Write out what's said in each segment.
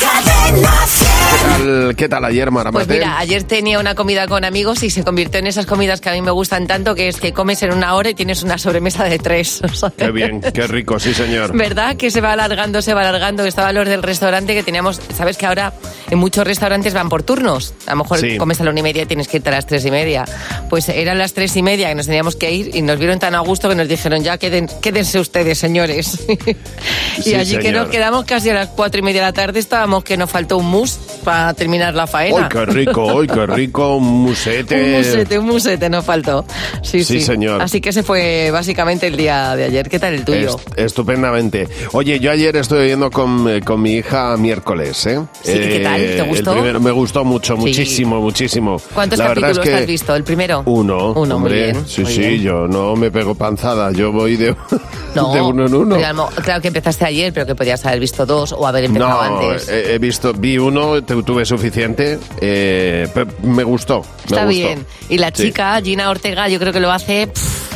Cadena 100. ¿Qué tal, qué tal ayer, Pues Maramate? mira, ayer tenía una comida con amigos y se convirtió en esas comidas que a mí me gustan tanto, que es que comes en una hora y tienes una sobremesa de tres. Sea, Qué bien, qué rico, sí, señor. ¿Verdad? Que se va alargando, se va alargando. Estaban los del restaurante que teníamos. Sabes que ahora en muchos restaurantes van por turnos. A lo mejor Sí. comes a la una y media y tienes que irte a las tres y media. Pues eran las tres y media que nos teníamos que ir y nos vieron tan a gusto que nos dijeron ya queden, quédense ustedes, señores. y Sí, allí que señor. nos quedamos casi a las cuatro y media de la tarde estábamos que nos faltó un mus para terminar la faena. ¡Ay, qué rico! ¡Ay, qué rico! Un musete. Un musete, un musete nos faltó. Sí, Sí, sí, señor. Así que ese fue básicamente el día de ayer. ¿Qué tal el tuyo? Est- estupendamente. Oye, yo ayer estuve viendo con, eh, con mi hija miércoles, ¿eh? Sí, ¿qué tal? ¿Te el gustó? primero- me gustó mucho, Sí. muchísimo, muchísimo. ¿Cuántos La capítulos es que has visto? ¿El primero? Uno. Uno, muy hombre. bien, Sí, muy sí, bien. yo no me pego panzada, yo voy de, No, de uno en uno. mo- claro que empezaste ayer, pero que podías haber visto dos o haber No, antes. he, he visto, vi uno, te- tuve suficiente, eh, me gustó. me Está gustó. bien. Y la Sí. chica, Gina Ortega, yo creo que lo hace pff,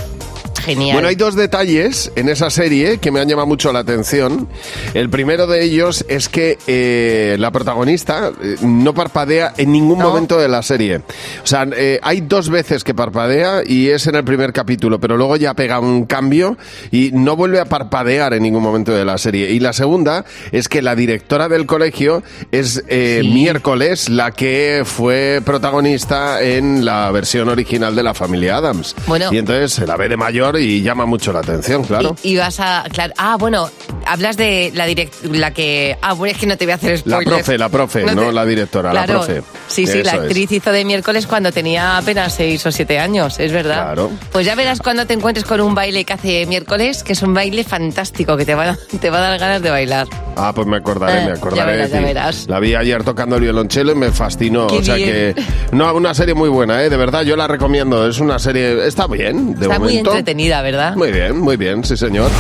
genial. Bueno, hay dos detalles en esa serie que me han llamado mucho la atención. El primero de ellos es que eh, la protagonista eh, no parpadea en ningún No. momento de la serie. O sea, eh, hay dos veces que parpadea y es en el primer capítulo, pero luego ya pega un cambio y no vuelve a parpadear en ningún momento de la serie. Y la segunda es que la directora del colegio es Sí. miércoles la que fue protagonista en la versión original de la familia Adams. Bueno. Y entonces se la ve de mayor y llama mucho la atención, claro. Y, y vas a. Claro, ah, bueno, hablas de la direct, la que. Ah, bueno, es que no te voy a hacer La profe, la profe, no, te- la directora, Claro. la profe. Sí, sí, la es. actriz hizo de miércoles cuando tenía apenas seis o siete años, es verdad. Claro. Pues ya verás cuando te encuentres con un baile que hace miércoles, que es un baile fantástico, que te va, a- te va a dar ganas de bailar. Ah, pues me acordaré, Eh, me acordaré ya verás, de ya ti. verás. La vi ayer tocando el violonchelo y me fascinó. Qué o sea bien. que. No, una serie muy buena, ¿eh? De verdad, yo la recomiendo. Es una serie. Está bien, de Está muy entretenida, ¿verdad? Muy bien, muy bien, sí, señor.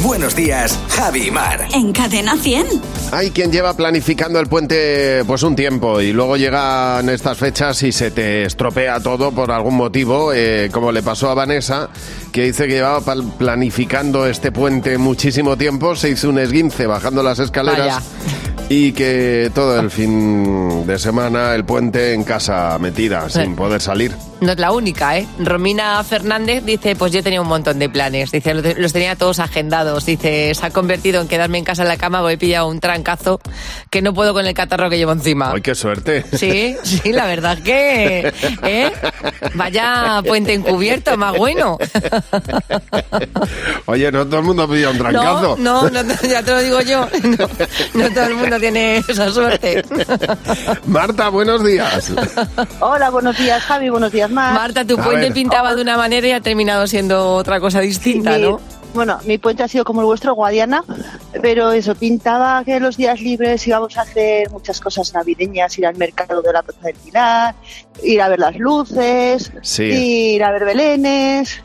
Buenos días, Javi Mar. En Cadena 100. Hay quien lleva planificando el puente pues un tiempo y luego llegan estas fechas y se te estropea todo por algún motivo, eh, como le pasó a Vanessa, que dice que llevaba planificando este puente muchísimo tiempo, se hizo un esguince bajando las escaleras Vaya. y que todo el fin de semana el puente en casa metida, sin poder salir. No es la única, ¿eh? Romina Fernández dice, pues yo tenía un montón de planes. Dice, los tenía todos agendados. Dice, se ha convertido en quedarme en casa en la cama, voy a pillar un trancazo que no puedo con el catarro que llevo encima. ¡Ay, qué suerte! Sí, sí, la verdad que, ¿eh? Vaya puente encubierto, más bueno. Oye, no todo el mundo pilla un trancazo. No, no, no, ya te lo digo yo. No, no todo el mundo tiene esa suerte. Marta, buenos días. Hola, buenos días, Javi, buenos días, Mar. Marta, tu A puente ver. pintaba de una manera y ha terminado siendo otra cosa distinta, ¿no? Bueno, mi puente ha sido como el vuestro, Guadiana, pero eso, pintaba que los días libres íbamos a hacer muchas cosas navideñas, ir al mercado de la Plaza del Pilar, ir a ver las luces, Sí. ir a ver belenes.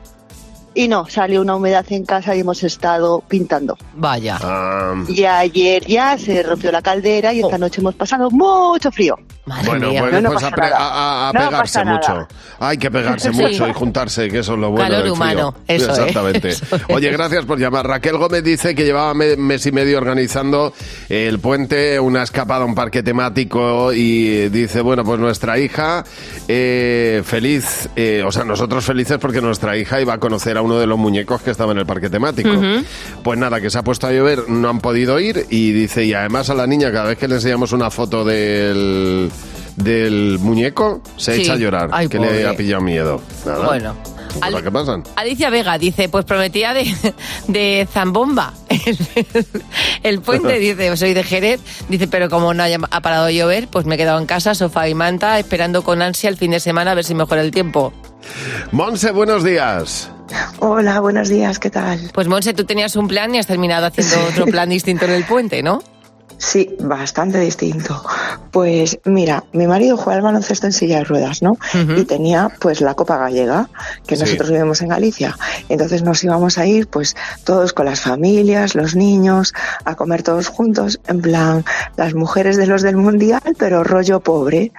Y no, salió una humedad en casa y hemos estado pintando. Vaya. Ah, Y ayer ya se rompió la caldera y esta Oh. noche hemos pasado mucho frío. Madre Bueno, mía. pues, No, no pues a, a- a No pegarse mucho. Hay que pegarse Sí. mucho y juntarse, que eso es lo bueno Calor del frío. humano, eso es, Exactamente. eso es. Oye, gracias por llamar. Raquel Gómez dice que llevaba me- mes y medio organizando el puente, una escapada a un parque temático y dice, bueno, pues nuestra hija eh, feliz, eh, o sea, nosotros felices porque nuestra hija iba a conocer a uno de los muñecos que estaba en el parque temático. Pues nada, que se ha puesto a llover, no han podido ir y dice, y además a la niña cada vez que le enseñamos una foto del del muñeco se Sí. echa a llorar, Ay, que pobre. le ha pillado miedo. Nada. Bueno. Ali- que pasan. Alicia Vega dice, pues prometía de, de Zambomba. El, el puente dice, soy de Jerez, dice, pero como no haya, ha parado de llover, pues me he quedado en casa, sofá y manta, esperando con ansia el fin de semana a ver si mejora el tiempo. Monse, buenos días. Hola, buenos días, ¿qué tal? Pues Monse, tú tenías un plan y has terminado haciendo otro plan distinto en el puente, ¿no? Sí, bastante distinto. Pues mira, mi marido juega al baloncesto en silla de ruedas, ¿no? Y tenía pues la Copa Gallega, que Sí. nosotros vivimos en Galicia. Entonces nos íbamos a ir pues todos con las familias, los niños, a comer todos juntos, en plan las mujeres de los del mundial, pero rollo pobre.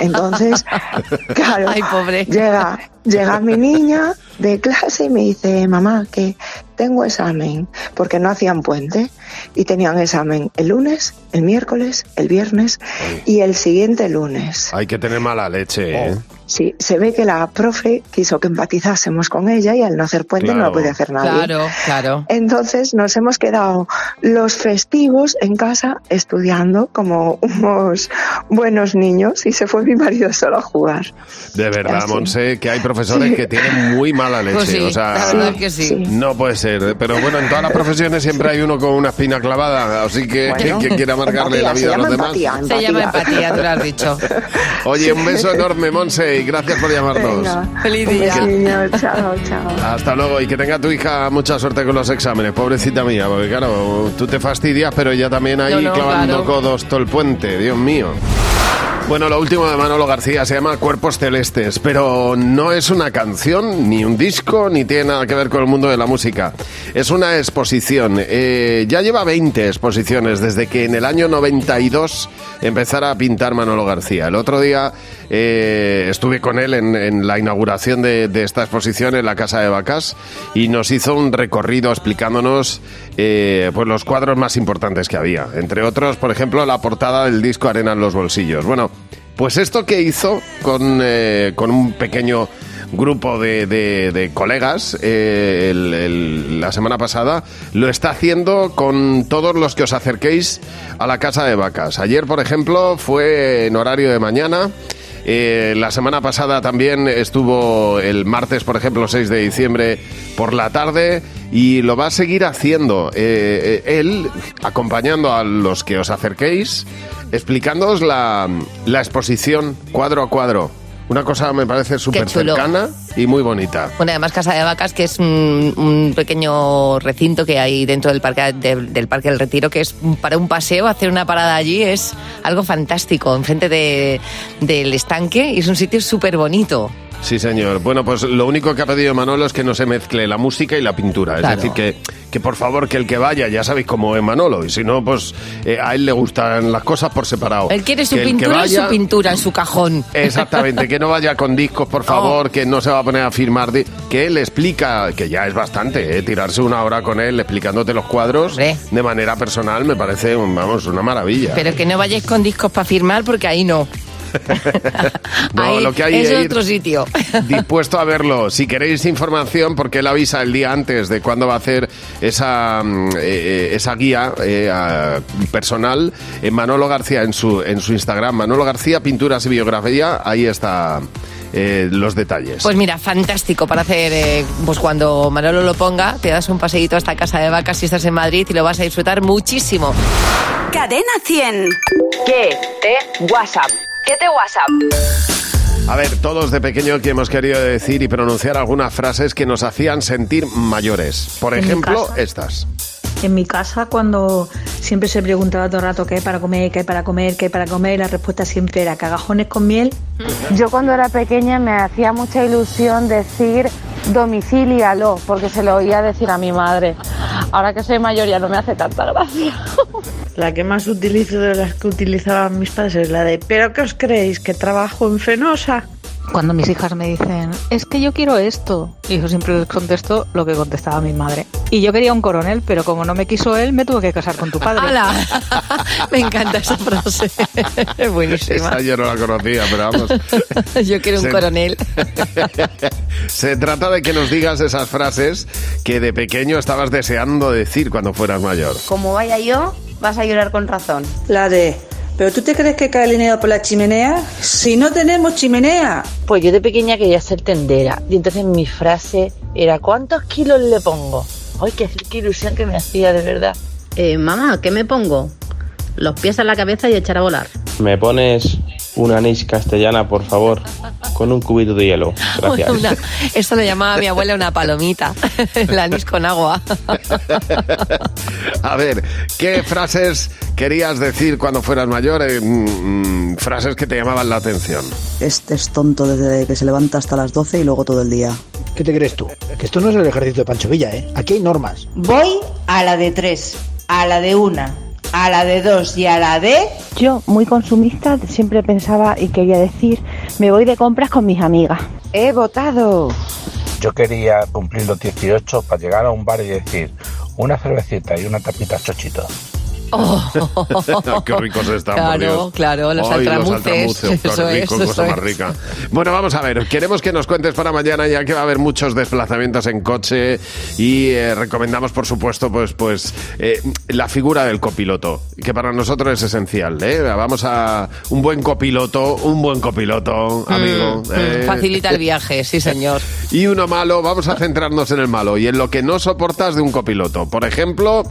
Entonces, claro, Ay, pobre. llega llega mi niña de clase y me dice, mamá, que tengo examen, porque no hacían puente y tenían examen el lunes, el miércoles, el viernes y el siguiente lunes. Hay que tener mala leche, ¿eh? Sí, se ve que la profe quiso que empatizásemos con ella y al no hacer puente no lo podía hacer nadie. Claro, claro. Entonces nos hemos quedado los festivos en casa estudiando como unos buenos niños y se fue mi marido solo a jugar. De verdad, Así. Monse, que hay profesores Sí. que tienen muy mala leche. Pues sí, o sea, la verdad que sí. No puede ser, pero bueno, en todas las profesiones siempre hay uno con una espina clavada, así que Bueno, quiere amargarle empatía, la vida a los llama demás. empatía, Se llama empatía, tú lo has dicho. Oye, un beso enorme, Monse, gracias por llamarnos. Venga, Feliz día. besillo, chao, chao. Hasta luego y que tenga tu hija mucha suerte con los exámenes, pobrecita mía, porque claro, tú te fastidias, pero ella también ahí No, no, clavando claro. codos todo el puente, Dios mío. Bueno, lo último de Manolo García se llama Cuerpos Celestes, pero no es una canción, ni un disco, ni tiene nada que ver con el mundo de la música. Es una exposición. Eh, ya lleva 20 exposiciones desde que en el año 92 empezara a pintar Manolo García. El otro día eh, estuve con él en, la inauguración de, de esta exposición en la Casa de Vacas y nos hizo un recorrido explicándonos eh, pues los cuadros más importantes que había. Entre otros, por ejemplo, la portada del disco Arena en los bolsillos. Bueno, pues esto que hizo con, eh, con un pequeño grupo de, de- colegas eh, el- la semana pasada lo está haciendo con todos los que os acerquéis a la casa de vacas. Ayer, por ejemplo, fue en horario de mañana. Eh, la semana pasada también estuvo el martes, por ejemplo, 6 de diciembre por la tarde y lo va a seguir haciendo eh, eh, él, acompañando a los que os acerquéis, explicándoos la, la exposición cuadro a cuadro. Una cosa me parece súper cercana y muy bonita. Bueno, además Casa de Vacas, que es un, un pequeño recinto que hay dentro del parque, de- del Parque del Retiro, que es para un paseo, hacer una parada allí es algo fantástico, enfrente de, del estanque, y es un sitio súper bonito. Sí, señor. Bueno, pues lo único que ha pedido Manolo es que no se mezcle la música y la pintura. Es decir, que, que por favor, que el que vaya, ya sabéis cómo es Manolo. Y si no, pues eh, a él le gustan las cosas por separado. Él quiere su Que pintura y su pintura en su cajón. Exactamente, que no vaya con discos, por favor, que no se va a poner a firmar. que él explica, que ya es bastante, ¿eh? tirarse una hora con él explicándote los cuadros de manera personal me parece, vamos, una maravilla. Pero que no vayáis con discos para firmar porque ahí no. No, Ahí lo que hay es ir otro sitio. dispuesto a verlo. Si queréis información, porque él avisa el día antes de cuándo va a hacer esa, mm, eh, eh, esa guía eh, a- personal, en Manolo García, en su, en su Instagram, Manolo García, Pinturas y Biografía, ahí está eh, los detalles. Pues mira, fantástico para hacer, eh, pues cuando Manolo lo ponga, te das un paseíto hasta casa de vacas si estás en Madrid y lo vas a disfrutar muchísimo. Cadena 100. ¿Qué te WhatsApp? ¿Qué te WhatsApp? A ver, todos de pequeño que hemos querido decir y pronunciar algunas frases que nos hacían sentir mayores. Por ejemplo, casa. estas. En mi casa, cuando siempre se preguntaba todo el rato qué hay para comer, qué hay para comer, qué hay para comer, la respuesta siempre era cagajones con miel. Yo cuando era pequeña me hacía mucha ilusión decir domicílialo, porque se lo oía decir a mi madre. Ahora que soy mayor ya no me hace tanta gracia. La que más utilizo de las que utilizaban mis padres es la de ¿Pero qué os creéis? ¿Que trabajo en Fenosa? Cuando mis hijas me dicen, es que yo quiero esto, y yo siempre les contesto lo que contestaba mi madre. Y yo quería un coronel, pero como no me quiso él, me tuve que casar con tu padre. ¡Hala! Me encanta esa frase. Es buenísima. Esa yo no la conocía, pero vamos. Yo quiero un Se- coronel. Se trata de que nos digas esas frases que de pequeño estabas deseando decir cuando fueras mayor. Como vaya yo, vas a llorar con razón. La de ¿Pero tú te crees que cae el dinero por la chimenea? Si no tenemos chimenea. Pues yo de pequeña quería ser tendera. Y entonces mi frase era ¿cuántos kilos le pongo? Ay, qué, qué ilusión que me hacía, de verdad. Eh, mamá, ¿qué me pongo? Los pies en la cabeza y echar a volar. ¿Me pones una anís castellana, por favor? Con un cubito de hielo. Gracias. Una- esto lo llamaba mi abuela una palomita. El anís con agua. A ver, ¿qué frases querías decir cuando fueras mayor? Eh, mm, mm, frases que te llamaban la atención. Este es tonto desde que se levanta hasta las 12 y luego todo el día. ¿Qué te crees tú? Que esto no es el ejército de Pancho Villa, ¿eh? Aquí hay normas. Voy a la de tres, a la de una, a la de dos y a la de... Yo, muy consumista, siempre pensaba y quería decir, Me voy de compras con mis amigas. He votado. Yo quería cumplir los 18 para llegar a un bar y decir una cervecita y una tapita chochito. qué ricos están, Claro, por Dios. claro, los Ay, altramuces. qué Eso rico, es, cosa eso más es. rica. Bueno, vamos a ver, queremos que nos cuentes para mañana, ya que va a haber muchos desplazamientos en coche y eh, recomendamos, por supuesto, pues, pues eh, la figura del copiloto, que para nosotros es esencial. ¿eh? Vamos a un buen copiloto, un buen copiloto, amigo. Mm, ¿eh? mm, Facilita el viaje, sí, señor. Y uno malo, vamos a centrarnos en el malo y en lo que no soportas de un copiloto. Por ejemplo,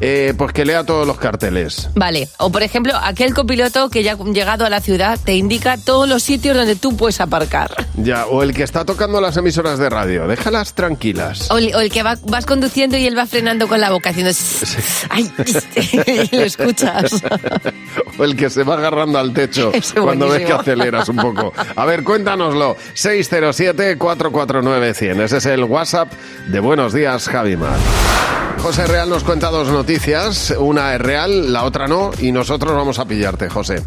eh, pues que lea todos los carteles. Vale, o por ejemplo, aquel copiloto que ya llegado a la ciudad te indica todos los sitios donde tú puedes aparcar. Ya, o el que está tocando las emisoras de radio, déjalas tranquilas. O el, o el que va- vas conduciendo y él va frenando con la boca haciendo... ¡Ay! y lo escuchas. O el que se va agarrando al techo Ese cuando ves que aceleras un poco. A ver, cuéntanoslo. 607-449-100. Ese es el WhatsApp de Buenos Días, Javimar. José Real nos cuenta dos noticias. Una es real, la otra no. Y nosotros vamos a pillarte, José.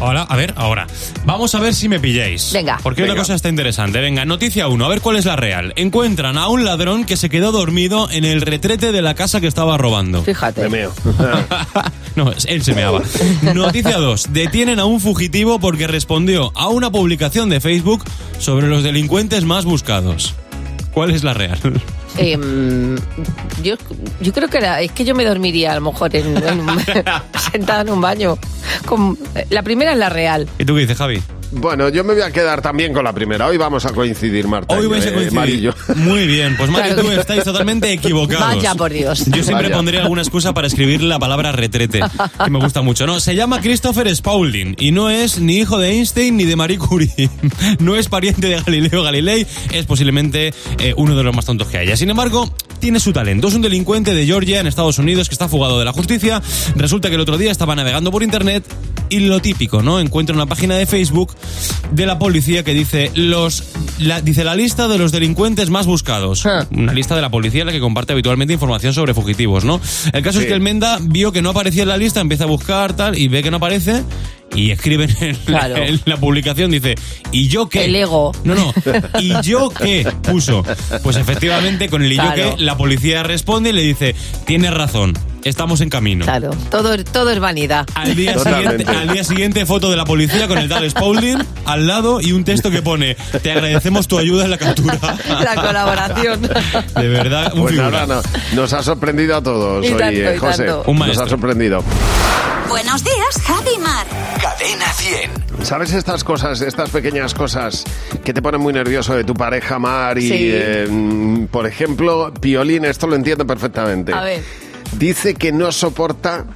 Ahora, a ver, ahora. Vamos a ver si me pilláis. Venga. Porque Venga. una cosa está interesante. Venga, noticia 1, a ver cuál es la real. Encuentran a un ladrón que se quedó dormido en el retrete de la casa que estaba robando. Fíjate. Me meo. No, él se meaba. Noticia 2. Detienen a un fugitivo porque respondió a una publicación de Facebook sobre los delincuentes más buscados. ¿Cuál es la real? Em, yo, yo creo que era, es que yo me dormiría a lo mejor en, en un- sentada en un baño. Con- la primera es la real. ¿Y tú qué dices, Javi? Bueno, yo me voy a quedar también con la primera. Hoy vamos a coincidir, Marta. Hoy yo, vais a eh, coincidir. Muy bien, pues Mario Claro tú estáis totalmente equivocados. Vaya por Dios. Yo siempre Vaya. pondré alguna excusa para escribir la palabra retrete, que me gusta mucho. No, se llama Christopher Spaulding y no es ni hijo de Einstein ni de Marie Curie. No es pariente de Galileo Galilei, es posiblemente eh, uno de los más tontos que haya. Sin embargo, tiene su talento. Es un delincuente de Georgia, en Estados Unidos, que está fugado de la justicia. Resulta que el otro día estaba navegando por internet y lo típico, ¿no? Encuentra una página de Facebook de la policía que dice los la, dice la lista de los delincuentes más buscados. Una lista de la policía en la que comparte habitualmente información sobre fugitivos, ¿no? El caso Sí. es que el Menda vio que no aparecía en la lista, empieza a buscar tal y ve que no aparece y escriben en, Claro. en la publicación dice, ¿y yo qué? El ego. No, no. ¿Y yo qué? Puso. Pues efectivamente, con el y yo qué, la policía responde y le dice, tienes razón, estamos en camino. Claro, todo, todo es vanidad. Al día, Totalmente. siguiente, al día siguiente, foto de la policía con el tal Spaulding al lado y un texto que pone: Te agradecemos tu ayuda en la captura. La colaboración. De verdad, un Pues nada, no, nos ha sorprendido a todos Y hoy, tanto, eh, y José. Un Nos ha sorprendido. Buenos días, Javi Mar. Cadena 100. ¿Sabes estas cosas, estas pequeñas cosas que te ponen muy nervioso de tu pareja, Mar? Y, Sí. eh, mm, por ejemplo, Piolín, esto lo entiendo perfectamente. A ver. Dice que no soporta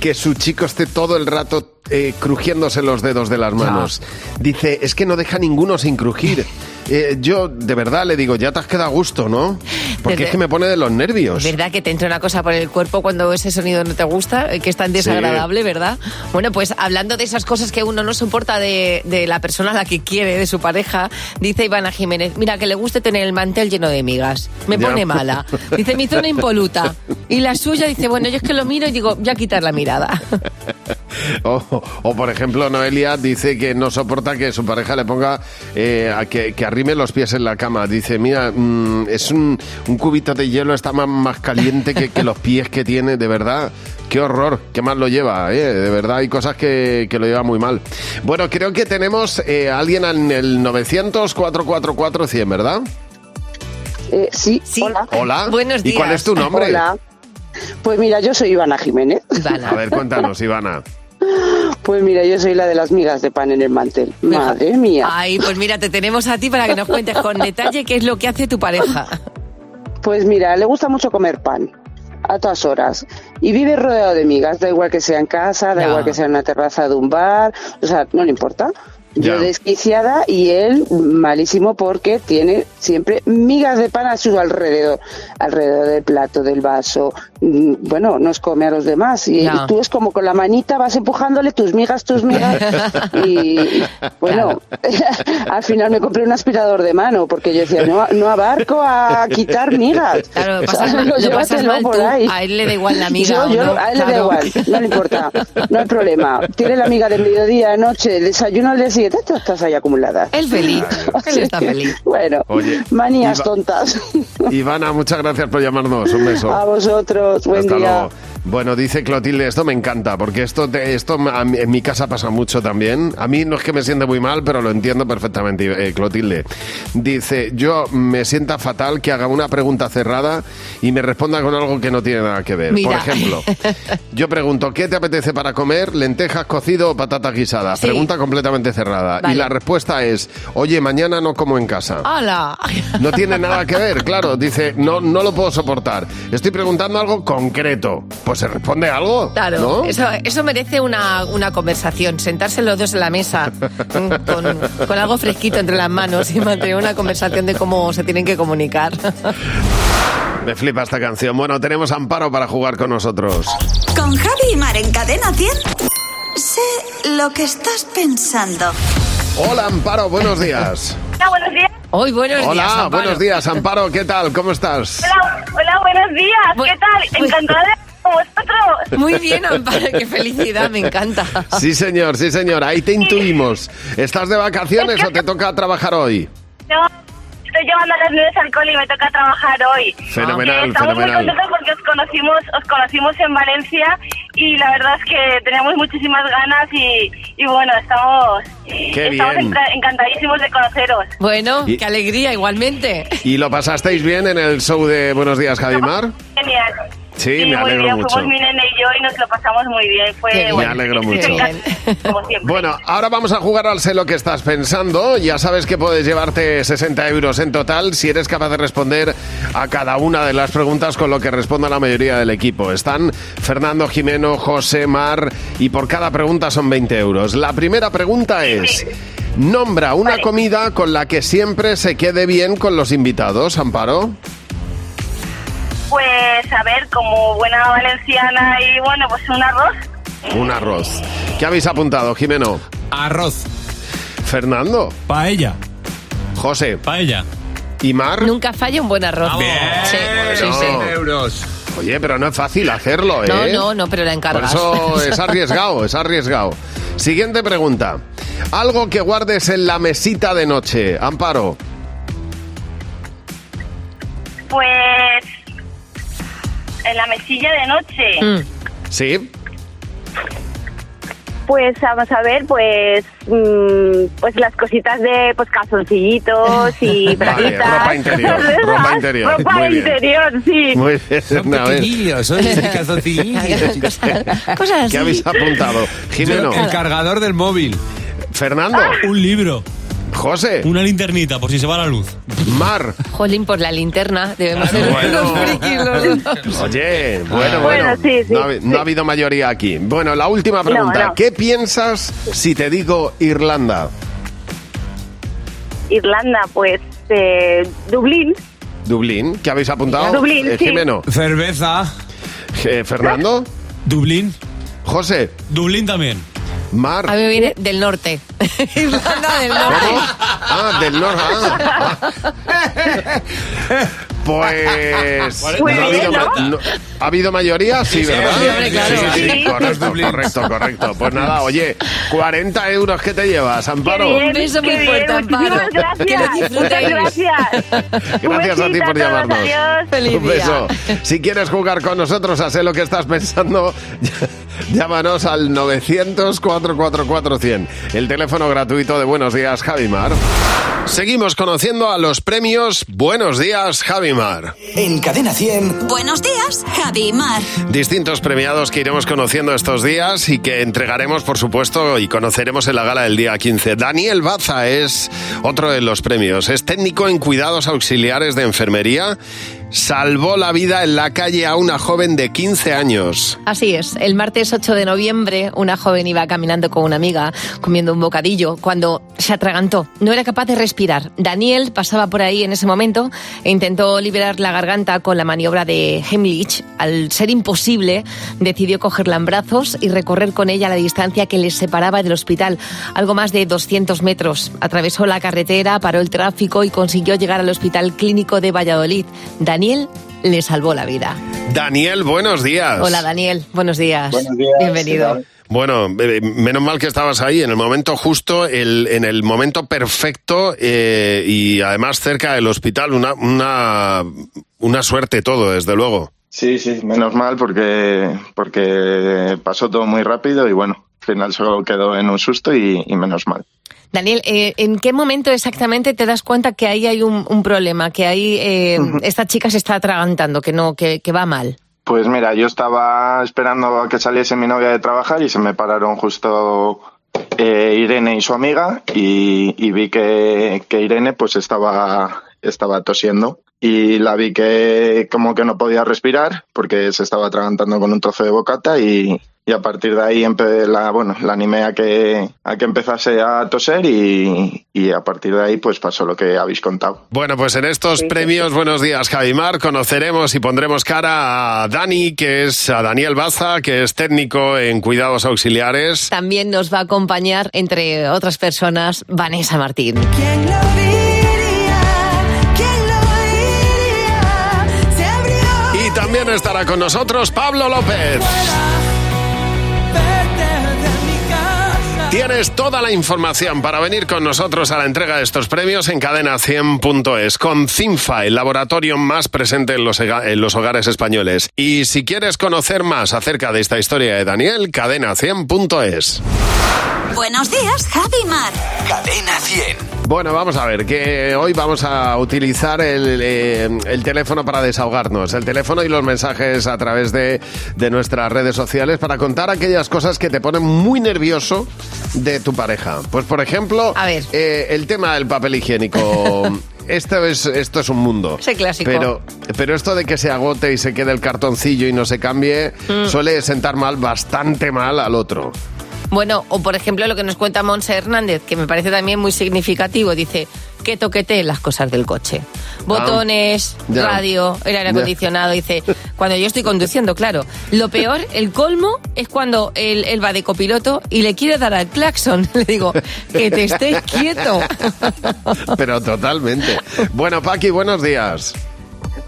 que su chico esté todo el rato eh, crujiéndose los dedos de las manos. Dice, es que no deja ninguno sin crujir. Eh, yo, de verdad, le digo, ya te has quedado a gusto, ¿no? Porque Desde- es que me pone de los nervios. ¿Verdad que te entra una cosa por el cuerpo cuando ese sonido no te gusta? Eh, Que es tan desagradable, ¿verdad? Bueno, pues hablando de esas cosas que uno no soporta de, de la persona a la que quiere, de su pareja, dice Ivana Jiménez, mira, que le guste tener el mantel lleno de migas. Me Ya. pone mala. Dice, mi zona impoluta. Y la suya dice, bueno, yo es que lo miro y digo, ya quitar la mirada. O, o, por ejemplo, Noelia dice que no soporta que su pareja le ponga eh, a que, que arrime los pies en la cama. Dice, mira, mm, es un, un cubito de hielo, está más, más caliente que, que los pies que tiene, de verdad. Qué horror, qué mal lo lleva, ¿eh? de verdad hay cosas que, que lo lleva muy mal. Bueno, creo que tenemos eh, a alguien en el 900-444-100, ¿verdad? Eh, sí, Sí. hola. Hola. Buenos ¿Y cuál días. es tu nombre? Hola. Pues mira, yo soy Ivana Jiménez. A ver, cuéntanos, Ivana. Pues mira, yo soy la de las migas de pan en el mantel. Madre mía. Ay, pues mira, te tenemos a ti para que nos cuentes con detalle qué es lo que hace tu pareja. Pues mira, le gusta mucho comer pan. A todas horas. Y vive rodeado de migas. Da igual que sea en casa, da igual que sea en una terraza de un bar. O sea, no le importa. Yo desquiciada y él malísimo porque tiene siempre migas de pan a su alrededor, alrededor del plato, del vaso. Mm, Bueno, nos come a los demás y tú es como con la manita vas empujándole tus migas, tus migas y y, bueno, al final me compré un aspirador de mano porque yo decía, no, no abarco a quitar migas. Claro, O sea, pasas mal- lo pasas mal por tú. ahí. A él le da igual la miga, Yo, ¿o yo- no? a él le da igual, no le importa, no hay problema. Tiene la amiga de mediodía, noche, desayuno al día siguiente. Cosas ahí acumuladas. Él feliz. Él está feliz. Bueno, Oye, manías Iva- tontas. Ivana, muchas gracias por llamarnos. Un beso. A vosotros, buen Hasta día. luego. Bueno, dice Clotilde, esto me encanta, porque esto, te- esto mí- en mi casa pasa mucho también. A mí no es que me siente muy mal, pero lo entiendo perfectamente, eh, Clotilde. Dice, yo me sienta fatal que haga una pregunta cerrada y me responda con algo que no tiene nada que ver. Mira. Por ejemplo, yo pregunto, ¿qué te apetece para comer? ¿Lentejas cocido o patatas guisadas? Sí. Pregunta completamente cerrada. Vale. Y la respuesta es, oye, mañana no como en casa. ¡Hala! No tiene nada que ver, claro. Dice, no, no lo puedo soportar. Estoy preguntando algo concreto. Pues se responde algo. Claro, ¿no? eso, eso merece una, una conversación, sentarse los dos en la mesa mm, con, con algo fresquito entre las manos y mantener una conversación de cómo se tienen que comunicar. Me flipa esta canción. Bueno, tenemos Amparo para jugar con nosotros. Con Javi y Mar en Cadena 100. Sé lo que estás pensando. Hola, Amparo, buenos días. Hola, buenos días. Hoy, buenos Hola, días. Amparo. buenos días, Amparo. ¿Qué tal? ¿Cómo estás? Hola, hola, buenos días. ¿Qué tal? Encantada de con vosotros. Muy bien, Amparo, qué felicidad, me encanta. Sí, señor, sí, señor. Ahí te intuimos. ¿Estás de vacaciones o te toca trabajar hoy? No, estoy llevando a las niñas al cole y me toca trabajar hoy. Fenomenal, Eh, Estamos fenomenal. muy contentos porque os conocimos, os conocimos en Valencia y la verdad es que teníamos muchísimas ganas y, y bueno, estamos, Qué estamos bien. enca- encantadísimos de conoceros. Bueno, Y- qué alegría, igualmente. ¿Y lo pasasteis bien en el show de Buenos Días, Javimar? Genial. Sí, me alegro bien, mucho. fuimos mi nene y yo y nos lo pasamos muy bien. Fue, bien. Me alegro mucho. como siempre. Bueno, ahora vamos a jugar al sé lo que estás pensando. Ya sabes que puedes llevarte 60 euros en total si eres capaz de responder a cada una de las preguntas con lo que responda la mayoría del equipo. Están Fernando, Jimeno, José, Mar y por cada pregunta son 20 euros. La primera pregunta es... Nombra una comida con la que siempre se quede bien con los invitados, Amparo. Pues a ver, como buena valenciana y bueno, pues un arroz. Un arroz. ¿Qué habéis apuntado, Jimeno? Arroz. Fernando. Paella. José. Paella. ¿Y Mar? Nunca falla un buen arroz. Sí, sí, sí. euros. Oye, pero no es fácil hacerlo, ¿eh? No, no, no, pero la Por encargas. eso es arriesgado, es arriesgado. Siguiente pregunta. Algo que guardes en la mesita de noche. Amparo. Pues en la mesilla de noche. Mm. ¿Sí? Pues vamos a ver, pues mm, pues las cositas de pues calzoncillitos y Vale, braguitas. ropa interior, ropa interior, Ropa muy bien. interior, sí. Muy bien. Son pequeñillos, son calzoncillos. Cosas así. ¿Qué habéis apuntado? Jimeno. El cargador del móvil. Fernando. Un libro. José. Una linternita, por si se va la luz. Mar. Jolín, por la linterna. Debemos ser Bueno. unos frikis los dos. Oye, bueno, bueno. Bueno, sí, sí, no, ha, no ha habido mayoría aquí. Bueno, la última pregunta. No, no. ¿Qué piensas si te digo Irlanda? Irlanda, pues eh, Dublín. Dublín. ¿Qué habéis apuntado? Dublín, Eh, sí. Jimeno. Cerveza. Eh, Fernando. Dublín. José. Dublín también. Mar. A mí me viene del norte. Irlanda del norte. ¿Cómo? Ah, del norte. ah. Pues. Muy no ha, habido, ¿no? ma- no- ¿Ha habido mayoría? Sí, ¿verdad? sí, claro. sí, sí, Sí. correcto, correcto, correcto. Pues nada, oye, 40 euros que te llevas, Amparo. Qué bien, Un beso muy fuerte, bien, Amparo. Muchísimas gracias. Que lo disfrutéis. Muchas gracias. Gracias a ti por llamarnos. Adiós. Feliz Un día. beso. Si quieres jugar con nosotros a sé lo que estás pensando, llámanos al 900-444-100, el teléfono gratuito de Buenos Días, Javimar. Seguimos conociendo a los premios Buenos Días, Javimar. En Cadena 100. Buenos días, Javi y Mar. Distintos premiados que iremos conociendo estos días y que entregaremos, por supuesto, y conoceremos en la gala del día 15. Daniel Baza es otro de los premios. Es técnico en cuidados auxiliares de enfermería. Salvó la vida en la calle a una joven de 15 años. Así es, el martes 8 de noviembre una joven iba caminando con una amiga comiendo un bocadillo cuando se atragantó. No era capaz de respirar. Daniel pasaba por ahí en ese momento e intentó liberar la garganta con la maniobra de Heimlich. Al ser imposible, decidió cogerla en brazos y recorrer con ella la distancia que les separaba del hospital, algo más de 200 metros. Atravesó la carretera, paró el tráfico y consiguió llegar al Hospital Clínico de Valladolid. Le salvó la vida. Daniel, buenos días. Hola Daniel, buenos días. Buenos días. Bienvenido. Bueno, eh, menos mal que estabas ahí en el momento justo, el, en el momento perfecto eh, y además cerca del hospital. Una, una, una suerte todo, desde luego. Sí, sí, menos mal porque, porque pasó todo muy rápido y bueno, al final solo quedó en un susto y, y menos mal. Daniel, eh, ¿en qué momento exactamente te das cuenta que ahí hay un, un problema, que ahí eh, esta chica se está atragantando, que no, que, que va mal? Pues mira, yo estaba esperando a que saliese mi novia de trabajar y se me pararon justo eh, Irene y su amiga y, y vi que, que Irene pues estaba, estaba tosiendo y la vi que como que no podía respirar porque se estaba atragantando con un trozo de bocata y, y a partir de ahí empe- la, bueno, la animé a que, a que empezase a toser y, y a partir de ahí pues pasó lo que habéis contado. Bueno, pues en estos premios Buenos Días, Javimar, conoceremos y pondremos cara a Dani, que es a Daniel Baza, que es técnico en cuidados auxiliares. También nos va a acompañar, entre otras personas, Vanessa Martín. Y también estará con nosotros Pablo López. Tienes toda la información para venir con nosotros a la entrega de estos premios en cadena100.es con CINFA, el laboratorio más presente en los, en los hogares españoles. Y si quieres conocer más acerca de esta historia de Daniel, cadena100.es. Buenos días, Javi Mar. Cadena 100. Bueno, vamos a ver, que hoy vamos a utilizar el, eh, el teléfono para desahogarnos, el teléfono y los mensajes a través de, de nuestras redes sociales para contar aquellas cosas que te ponen muy nervioso de tu pareja. Pues, por ejemplo, eh, el tema del papel higiénico. Esto es, esto es un mundo. Ese clásico. Pero, pero esto de que se agote y se quede el cartoncillo y no se cambie, Mm. suele sentar mal, bastante mal al otro. Bueno, o por ejemplo lo que nos cuenta Monse Hernández, que me parece también muy significativo, dice que toquete las cosas del coche. Botones, ya. radio, el aire Ya. acondicionado, dice, cuando yo estoy conduciendo, claro. Lo peor, el colmo, es cuando él, él va de copiloto y le quiere dar al claxon. Le digo, que te estés quieto. Pero totalmente. Bueno, Paqui, buenos días.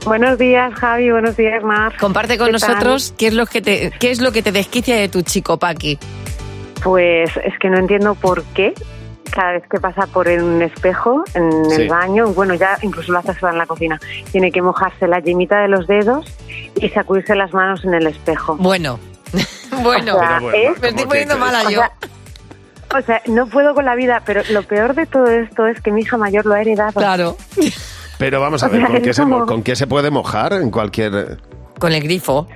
Buenos días, Javi. Buenos días, Mar. Comparte con nosotros qué es lo que te, qué es lo que te desquicia de tu chico, Paqui. Pues es que no entiendo por qué cada vez que pasa por un espejo en Sí. el baño, bueno, ya incluso lo hace sola en la cocina, tiene que mojarse la yemita de los dedos y sacudirse las manos en el espejo. Bueno, bueno, O sea, me estoy poniendo mala o yo. sea, o sea, no puedo con la vida, pero lo peor de todo esto es que mi hija mayor lo ha heredado. Claro. Pero vamos a O ver, sea, ¿con qué, se, ¿con qué se puede mojar en cualquier...? Con el grifo.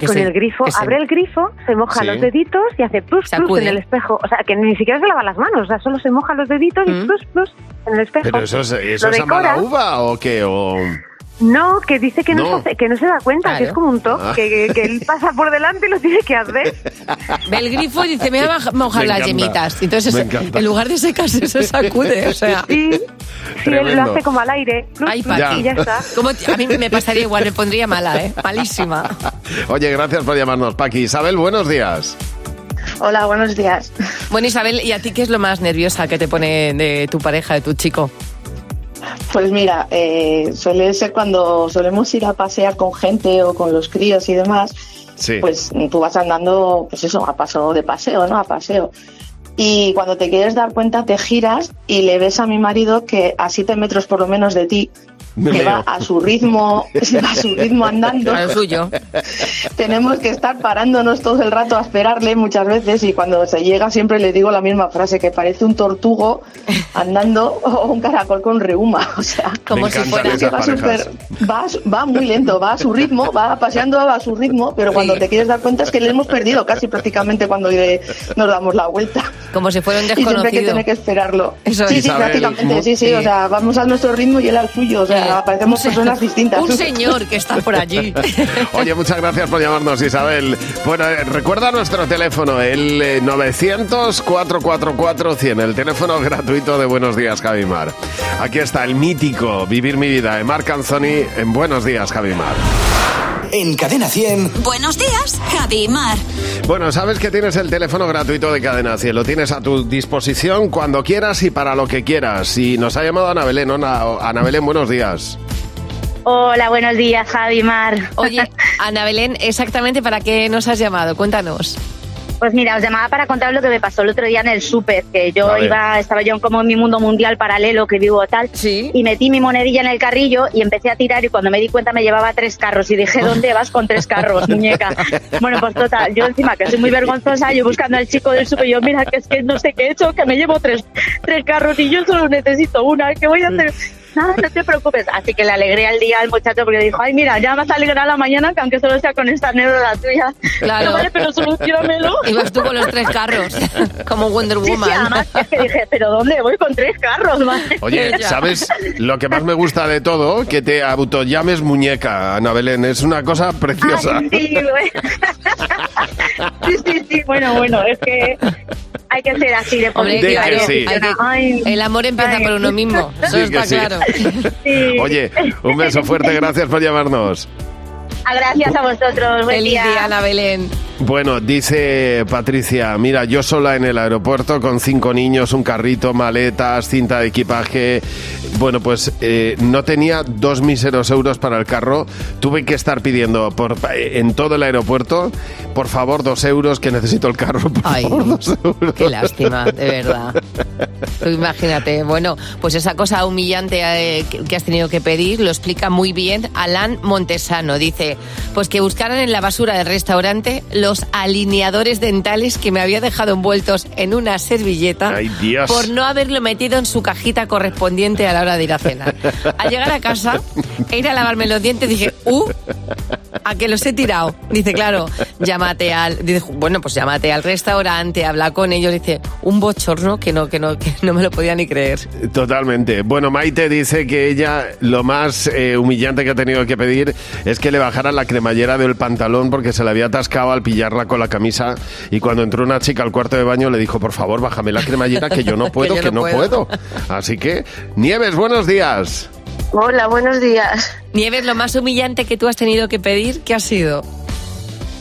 Con se- el grifo, se- abre el grifo, se moja Sí. los deditos y hace plus plus en el espejo. O sea, que ni siquiera se lava las manos, o sea, solo se moja los deditos y plus plus en el espejo. ¿Pero eso es, eso es a mala uva o qué? O... No, que dice que no, No. Se, hace- que no se da cuenta, que es como un toque, Ah. que, que- que él pasa por delante y lo tiene que hacer. Ve el grifo y dice, me voy a mojar las yemitas. Entonces, en lugar de secarse, se sacude. O sea. Sí, sí, él lo hace como al aire. Ay, plus, Paqui. y ya está. Como a mí me pasaría igual, me pondría mala, ¿eh? Malísima. Oye, gracias por llamarnos, Paqui. Isabel, buenos días. Hola, buenos días. Bueno, Isabel, ¿y a ti qué es lo más nerviosa que te pone de tu pareja, de tu chico? Pues mira, eh, suele ser cuando solemos ir a pasear con gente o con los críos y demás, Sí. pues tú vas andando, pues eso, a paso de paseo, ¿no? A paseo. Y cuando te quieres dar cuenta, te giras y le ves a mi marido que a siete metros por lo menos de ti, Me que va a su ritmo, va a su ritmo andando. A lo suyo. Tenemos que estar parándonos todo el rato a esperarle muchas veces y cuando se llega siempre le digo la misma frase, que parece un tortugo andando o un caracol con reuma. O sea, Como si fuera- que va, súper- va, va muy lento, va a su ritmo, va paseando a su ritmo, pero cuando te quieres dar cuenta es que le hemos perdido casi prácticamente cuando le- nos damos la vuelta. Como si fuera un Y siempre hay que desconocido. tener que esperarlo. Eso sí, es. sí, Isabel, prácticamente, sí, sí, sí. o sea, vamos a nuestro ritmo y él al suyo, o sea, parecemos un se- personas distintas. Un señor que está por allí. Oye, muchas gracias por llamarnos, Isabel. Bueno, eh, recuerda nuestro teléfono, el eh, 900-444-100, el teléfono gratuito de Buenos Días, Javimar. Aquí está el mítico Vivir mi vida de Marc Anthony en Buenos Días, Javimar. En Cadena 100. Buenos días, Javi Mar. Bueno, sabes que tienes el teléfono gratuito de Cadena 100, lo tienes a tu disposición cuando quieras y para lo que quieras. Y nos ha llamado Ana Belén, Ana, Ana Belén, buenos días. Hola, buenos días, Javi Mar. Oye, Ana Belén, exactamente para qué nos has llamado, cuéntanos. Pues mira, os llamaba para contaros lo que me pasó el otro día en el súper, que yo A ver. iba, estaba yo como en mi mundo mundial paralelo que vivo tal, y metí mi monedilla en el carrillo y empecé a tirar y cuando me di cuenta me llevaba tres carros y dije, ¿dónde vas con tres carros, muñeca? Bueno, pues total, yo encima que soy muy vergonzosa, yo buscando al chico del súper, yo mira que es que no sé qué he hecho, que me llevo tres, tres carros y yo solo necesito una, ¿qué voy a hacer? Nada, no te preocupes. Así que le alegré al día al muchacho porque dijo, ay, mira, ya vas a alegrar la mañana que aunque solo sea con esta anécdota tuya. Claro. Pero vale, pero solucionamelo. Ibas tú con los tres carros, como Wonder Sí, sí, Woman. además es que dije, ¿pero dónde voy con tres carros? madre Oye? ¿sabes lo que más me gusta de todo? Que te autollames muñeca, Ana Belén. Es una cosa preciosa. Ay, sí, sí, sí, sí. Bueno, bueno, es que hay que ser así de Hombre, De claro, que sí. que- Ay, el amor empieza ay. por uno mismo, eso Sí está sí. claro. Oye, un beso fuerte, gracias por llamarnos. Ah, Gracias a vosotros. Buen Feliz día. día, Ana Belén. Bueno, dice Patricia, mira, yo sola en el aeropuerto con cinco niños, un carrito, maletas, cinta de equipaje. Bueno, pues eh, no tenía dos míseros euros para el carro. Tuve que estar pidiendo por, en todo el aeropuerto, por favor, dos euros, que necesito el carro. Por Ay, favor, dos euros. Qué lástima, de verdad. Tú imagínate, bueno, pues esa cosa humillante eh, que que has tenido que pedir lo explica muy bien Alan Montesano. Dice, pues que buscaran en la basura del restaurante los alineadores dentales que me había dejado envueltos en una servilleta Ay, Dios. por no haberlo metido en su cajita correspondiente a la hora de ir a cenar. Al llegar a casa, e ir a lavarme los dientes, dije, ¡uh! a que los he tirado. Dice, claro, llámate al, dice, bueno, pues llámate al restaurante, habla con ellos, dice, un bochorno que no, que no, que no me lo podía ni creer. Totalmente. Bueno, Maite dice que ella lo más eh, humillante que ha tenido que pedir es que le bajaran la cremallera del pantalón porque se le había atascado al pillarla con la camisa y cuando entró una chica al cuarto de baño le dijo, por favor, bájame la cremallera que yo no puedo, yo que, no no puedo". puedo. Así que, Nieves, buenos días. Hola, buenos días. Nieves, lo más humillante que tú has tenido que pedir, ¿qué ha sido?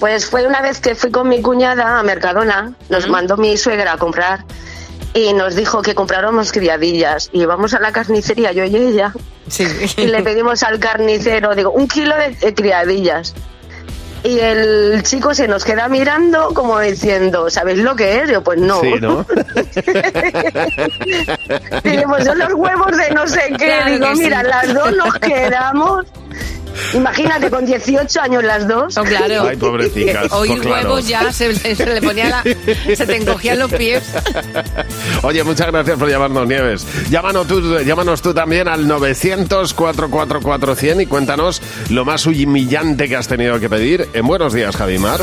Pues fue una vez que fui con mi cuñada a Mercadona, nos mandó mi suegra a comprar y nos dijo que compráramos criadillas. Y vamos a la carnicería, yo y ella, y le pedimos al carnicero, digo, un kilo de, criadillas. Y el chico se nos queda mirando como diciendo, ¿sabéis lo que es? Yo, pues no. Sí, ¿no? Dice, pues son los huevos de no sé qué. Claro Digo, sí. mira, las dos nos quedamos. Imagínate, con 18 años las dos. Oh, claro. Ay, pobrecicas, Oír pues claro. huevos ya se, se le ponía la, se te encogían los pies. Oye, muchas gracias por llamarnos, Nieves. Llámanos tú, llámanos tú también al 900-444-100 y cuéntanos lo más humillante que has tenido que pedir en Buenos Días, Javimar.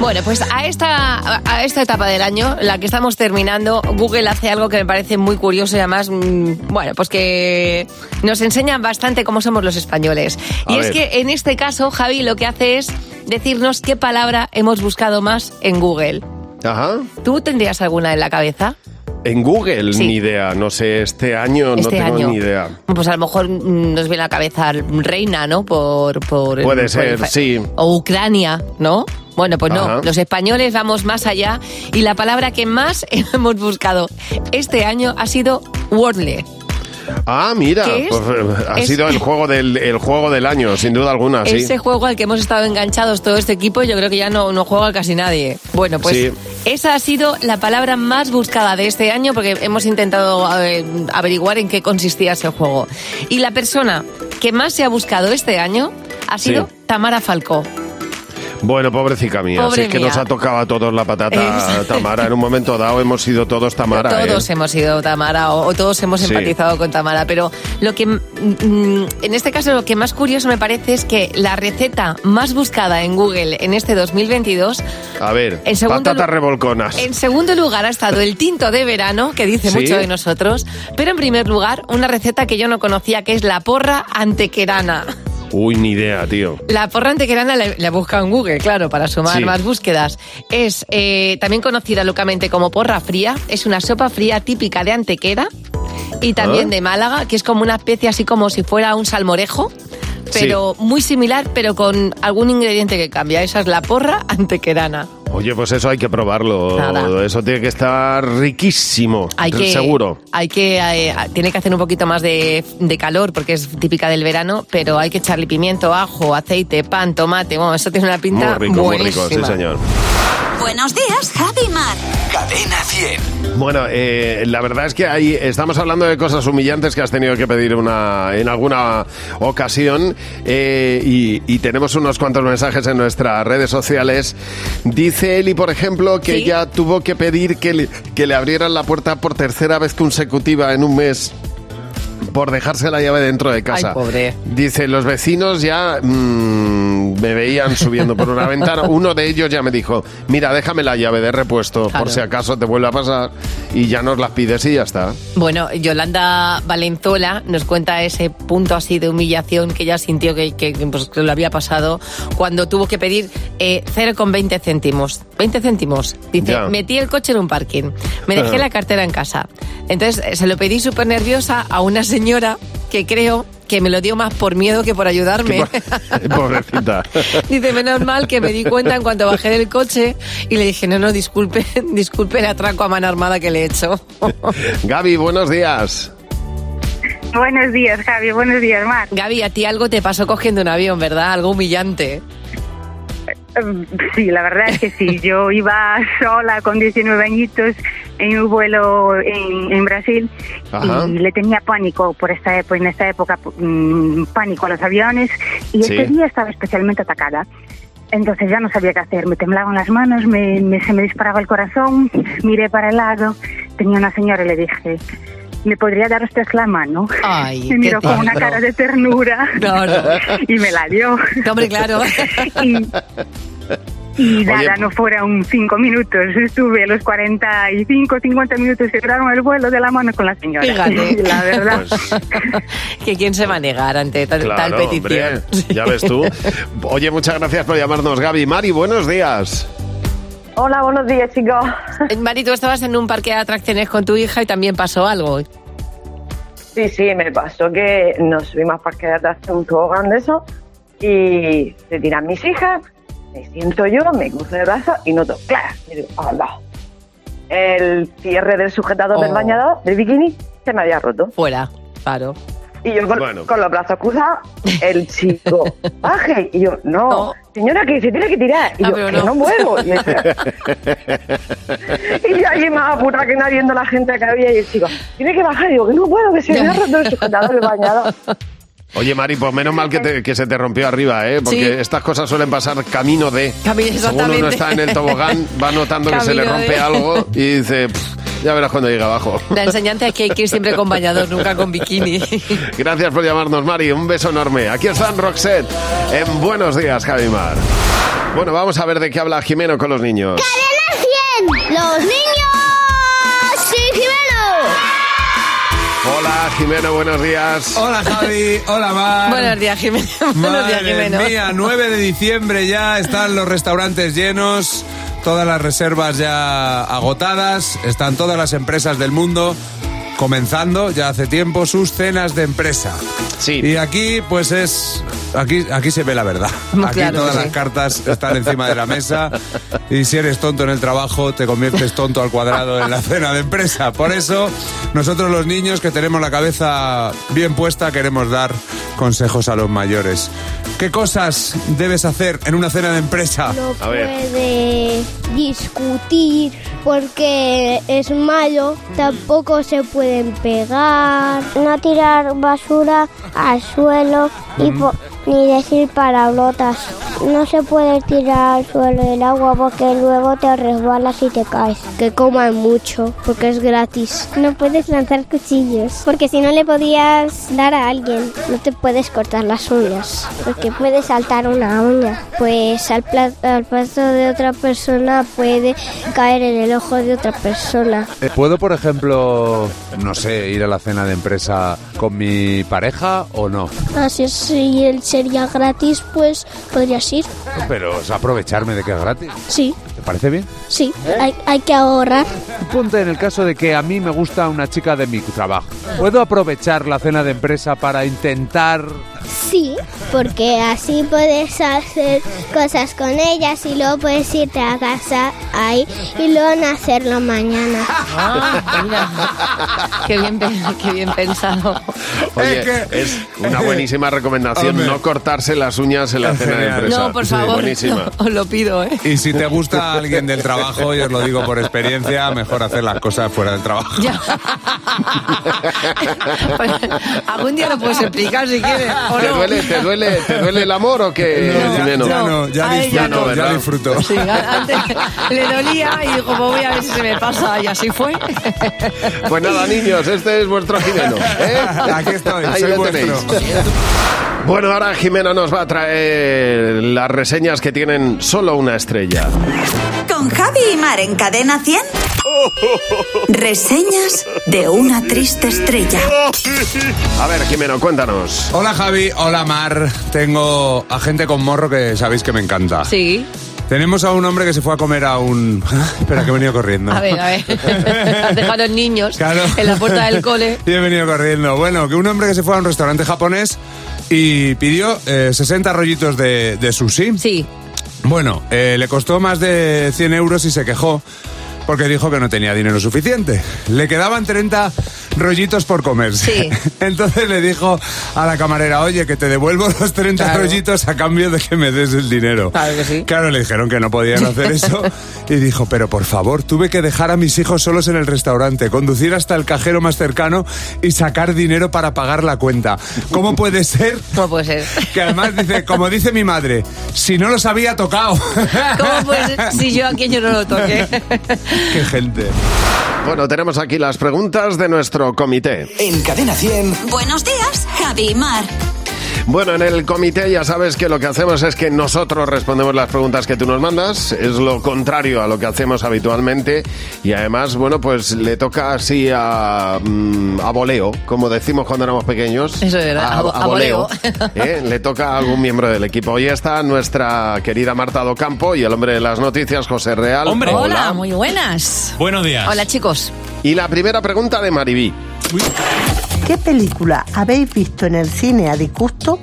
Bueno, pues a esta, a esta etapa del año, la que estamos terminando, Google hace algo que me parece muy curioso y además, mm, bueno, pues que nos enseñan bastante cómo somos los españoles. A y es que en este caso, Javi lo que hace es decirnos qué palabra hemos buscado más en Google. Ajá. ¿Tú tendrías alguna en la cabeza? En Google, Sí. ni idea. No sé, este año Este no tengo año. ni idea. Pues a lo mejor mm, nos viene a la cabeza reina, ¿no? Por, por Puede por ser, fa- sí. O Ucrania, ¿no? Bueno, pues no, Ajá. los españoles vamos más allá y la palabra que más hemos buscado este año ha sido Wordle. Ah, mira, pues, eh, ha Es- sido el juego del el juego del año, sin duda alguna, sí. Ese juego al que hemos estado enganchados todo este equipo, yo creo que ya no, no juega casi nadie. Bueno, pues Sí. esa ha sido la palabra más buscada de este año porque hemos intentado eh, averiguar en qué consistía ese juego. Y la persona que más se ha buscado este año ha sido Sí. Tamara Falcó. Bueno, pobrecita mía, Pobre si es que mía. nos ha tocado a todos la patata. Tamara. En un momento dado hemos sido todos Tamara. todos ¿eh? hemos sido Tamara o, o todos hemos Sí. empatizado con Tamara, pero lo que mm, en este caso lo que más curioso me parece es que la receta más buscada en Google en este 2022 A ver, En segundo patatas revolconas. En segundo lugar ha estado el tinto de verano, que dice ¿Sí? mucho de nosotros. Pero en primer lugar, una receta que yo no conocía, que es la porra antequerana. Uy, ni idea, tío. La porra antequerana la, la he buscado en Google, claro, para sumar Sí. más búsquedas. Es eh, también conocida localmente como porra fría. Es una sopa fría típica de Antequera y también Ah. de Málaga, que es como una especie así como si fuera un salmorejo. Pero muy similar, pero con algún ingrediente que cambia. Esa es la porra antequerana. Oye, pues eso hay que probarlo. Nada. Eso tiene que estar riquísimo. Hay que, Seguro. Hay que, eh, tiene que hacer un poquito más de, de calor porque es típica del verano, pero hay que echarle pimiento, ajo, aceite, pan, tomate. Bueno, eso tiene una pinta Muy rico, muy rico, sí, buenísima. señor. Buenos días, Javi Mar. Cadena 100. Bueno, eh, la verdad es que ahí estamos hablando de cosas humillantes que has tenido que pedir una, en alguna ocasión eh, y, y tenemos unos cuantos mensajes en nuestras redes sociales. Dice Eli, por ejemplo, que Sí. ella tuvo que pedir que le, que le abrieran la puerta por tercera vez consecutiva en un mes por dejarse la llave dentro de casa. Ay, pobre. Dice, los vecinos ya mm, me veían subiendo por una ventana. Uno de ellos ya me dijo, mira, déjame la llave de repuesto Claro. por si acaso te vuelve a pasar y ya nos las pides y ya está. Bueno, Yolanda Valenzuela nos cuenta ese punto así de humillación que ella sintió que, que, pues, que le había pasado cuando tuvo que pedir eh, 0,20 céntimos. 20 céntimos. Dice, Ya. metí el coche en un parking, me dejé la cartera en casa. Entonces eh, se lo pedí súper nerviosa a una señora que creo que me lo dio más por miedo que por ayudarme. Pobrecita. Dice, menos mal que me di cuenta en cuanto bajé del coche y le dije, no, no, disculpe, disculpe el atraco a mano armada que le he hecho. Gaby, buenos días. Buenos días, Javi. Buenos días, Mar. Gaby, a ti algo te pasó cogiendo un avión, ¿verdad? Algo humillante. Sí, la verdad es que sí. Yo iba sola con 19 añitos en un vuelo en, en Brasil Ajá. y le tenía pánico por esta época, en esta época mm, pánico a los aviones y Sí. este día estaba especialmente atacada. Entonces ya no sabía qué hacer, me temblaban las manos, me, me- se me disparaba el corazón, miré para el lado, tenía una señora y le dije, ¿me podría dar usted la mano? Ay, me miró con una cara de ternura y me la dio. Hombre, claro. y, y nada, Oye, no fueron cinco minutos. Estuve los 45, 50 minutos que duraron el vuelo de la mano con la señora. Fíjate. La verdad. que quién se va a negar ante tal, Pues petición. hombre, ya ves tú. Oye, muchas gracias por llamarnos, Gaby. Mari, buenos días. Hola, buenos días, chicos. Mari, tú estabas en un parque de atracciones con tu hija y también pasó algo. Sí, sí, me pasó que nos subimos al parque de atracción un tobogán de eso y se tiran mis hijas, me siento yo, me cruzo de brazos y noto, claro, y digo, "Hala". El cierre del sujetador del Oh. bañador, del bikini, se me había roto. Fuera, claro. Y yo con, Bueno. con los brazos cruzados, el chico, baje. Y yo, no, señora, que se tiene que tirar. Y Ah, yo, que no. no, puedo. Y, ese- y yo allí más apurada que nadie viendo la gente que había. Y el chico, tiene que bajar. Y digo, que no puedo, que se me ha roto el sujetador del bañador. Oye, Mari, pues menos mal que, te- que se te rompió arriba, ¿eh? Porque Sí. estas cosas suelen pasar camino de... Camino, Según uno está en el tobogán, va notando que se le rompe de- algo y dice, "Pff, ya verás cuando llega abajo. La enseñanza es que hay que ir siempre con bañador, nunca con bikini. Gracias por llamarnos, Mari. Un beso enorme. Aquí están Roxette en Buenos Días, Javimar. Bueno, vamos a ver de qué habla Jimeno con los niños. ¡Cadena 100! ¡Los niños! ¡Sí, Jimeno! Hola, Jimeno, buenos días. Hola Javi, hola Mar. Buenos días, Jimeno. Buenos días, Jimeno. mía, 9 de diciembre ya están los restaurantes llenos, todas las reservas ya agotadas, están todas las empresas del mundo comenzando ya hace tiempo sus cenas de empresa. Sí. Y aquí pues es aquí aquí se ve la verdad. Aquí claro todas las sí. cartas están encima de la mesa y si eres tonto en el trabajo te conviertes tonto al cuadrado en la cena de empresa. Por eso nosotros los niños que tenemos la cabeza bien puesta queremos dar consejos a los mayores. ¿Qué cosas debes hacer en una cena de empresa? No puede discutir porque es malo, tampoco se pueden pegar, no tirar basura al suelo y Mm. po- ni decir palabrotas. No se puede tirar al suelo el agua porque luego te resbalas y te caes. Que coman mucho porque es gratis. No puedes lanzar cuchillos porque si no le podías dar a alguien, no te puedes cortar las uñas porque puede saltar una uña. Pues al, al plato de otra persona puede caer en el ojo de otra persona. Eh, ¿Puedo, por ejemplo, no sé, ir a la cena de empresa con mi pareja o no? Así es, si él sería gratis, pues podrías ir. Pero o sea, aprovecharme de que es gratis. Sí, ¿Te parece bien? sí, hay, hay que ahorrar. Ponte en el caso de que a mí me gusta una chica de mi trabajo. ¿Puedo aprovechar la cena de empresa para intentar... Sí, porque así puedes hacer cosas con ellas y luego puedes irte a casa ahí y luego no hacerlo mañana. Ah, mira. Qué bien, pe- qué bien pensado. Oye, es una buenísima recomendación Hombre. no cortarse las uñas en la cena de empresa. No, por Sí, favor, buenísima. no, os lo pido, ¿eh? Y si te gusta alguien del trabajo, y os lo digo por experiencia, mejor hacer las cosas fuera del trabajo. Algún día lo puedes explicar si quieres. ¿O ¿Te no? duele, te, duele, ¿Te duele el amor o qué, Jimeno? Ya no, ya ya disfruto, no, ya disfruto. Sí, antes le dolía y dijo, pues voy a ver si se me pasa. Y así fue. Pues nada, niños, este es vuestro Jimeno. ¿eh? Aquí estoy, Ahí soy lo vuestro. tenéis. Bueno, ahora Jimeno nos va a traer las reseñas que tienen solo una estrella. Con Javi y Mar en Cadena 100. Reseñas de una triste estrella. A ver, Jimeno, cuéntanos. Hola Javi, hola Mar. Tengo a gente con morro que sabéis que me encanta. Sí. Tenemos a un hombre que se fue a comer a un... Espera, que he venido corriendo. A ver, a ver. Has dejado a los niños Claro. en la puerta del cole. Y he venido corriendo. Bueno, que un hombre que se fue a un restaurante japonés y pidió eh, 60 rollitos de, de sushi. Sí. Bueno, eh, le costó más de 100 euros y se quejó porque dijo que no tenía dinero suficiente. Le quedaban 30 rollitos por comerse. Sí. Entonces le dijo a la camarera, oye, que te devuelvo los 30 Claro. rollitos a cambio de que me des el dinero. Claro que sí. Claro, le dijeron que no podían hacer eso y dijo, pero por favor, tuve que dejar a mis hijos solos en el restaurante, conducir hasta el cajero más cercano y sacar dinero para pagar la cuenta. ¿Cómo puede ser? ¿Cómo puede ser? Que además dice, como dice mi madre, si no los había tocado. ¿Cómo puede ser si yo aquello no lo toqué? Qué gente. Bueno, tenemos aquí las preguntas de nuestro comité. En Cadena 100. Buenos días, Javi y Mar. Bueno, en el comité ya sabes que lo que hacemos es que nosotros respondemos las preguntas que tú nos mandas, es lo contrario a lo que hacemos habitualmente y además, bueno, pues le toca así a, mm, a voleo, como decimos cuando éramos pequeños. Eso es verdad, a vo- a voleo. ¿eh? Le toca a algún miembro del equipo. Hoy está nuestra querida Marta Docampo y el hombre de las noticias, José Real. Hombre. Hola, muy buenas. Buenos días. Hola, chicos. Y la primera pregunta de Maribí. ¿Qué película habéis visto en el cine a disgusto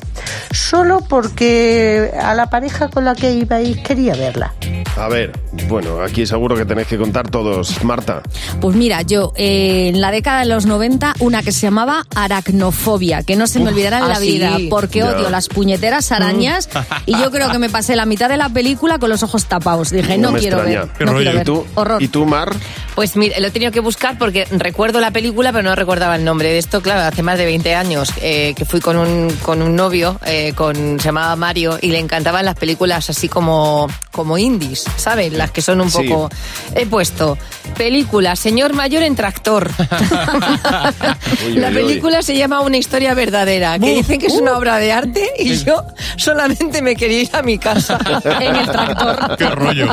solo porque a la pareja con la que ibais quería verla? A ver, bueno, aquí seguro que tenéis que contar todos. Marta. Pues mira, yo eh, en la década de los 90 una que se llamaba aracnofobia, que no se me Uf, olvidará en ah, la vida, sí. porque Ya. odio las puñeteras arañas y yo creo que me pasé la mitad de la película con los ojos tapados. Dije, no, me quiero extraña. ver. no quiero ¿Y ver. tú, Horror. ¿Y tú, Mar? Pues mira, lo he tenido que buscar porque recuerdo la película, pero no recordaba el nombre de esto. Claro, hace más de 20 años eh, que fui con un, con un novio, eh, con, se llamaba Mario, y le encantaban las películas así como, como indies, ¿sabes? Las que son un Sí. poco... He puesto película Señor Mayor en Tractor. Uy, la uy, uy. película se llama Una historia verdadera, que dicen que es una obra de arte y yo solamente me quería ir a mi casa en el tractor. Qué rollo.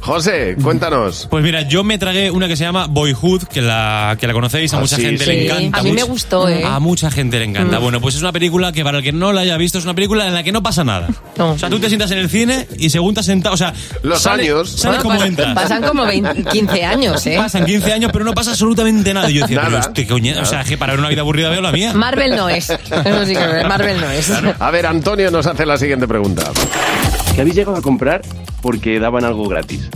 José, cuéntanos. Pues mira, yo me tragué una que se llama Boyhood, que la, que la conocéis, a Ah, mucha sí, gente sí. le encanta. A mí me mucho- gustó, ¿eh? A mucha gente le encanta. Mm. Bueno, pues es una película que para el que no la haya visto es una película en la que no pasa nada. O sea, tú te sientas en el cine y según te has sentado, o sea, Los sale- años. sale Bueno, como pas- entras. Pasan como 20 15 años, ¿eh? Pasan 15 años, pero no pasa absolutamente nada. Y yo decía, Nada. pero este coño, o sea, que para ver una vida aburrida veo la mía. Marvel no es. Eso sí que Marvel no es. A ver, Antonio nos hace la siguiente pregunta. ¿Qué habéis llegado a comprar porque daban algo gratis?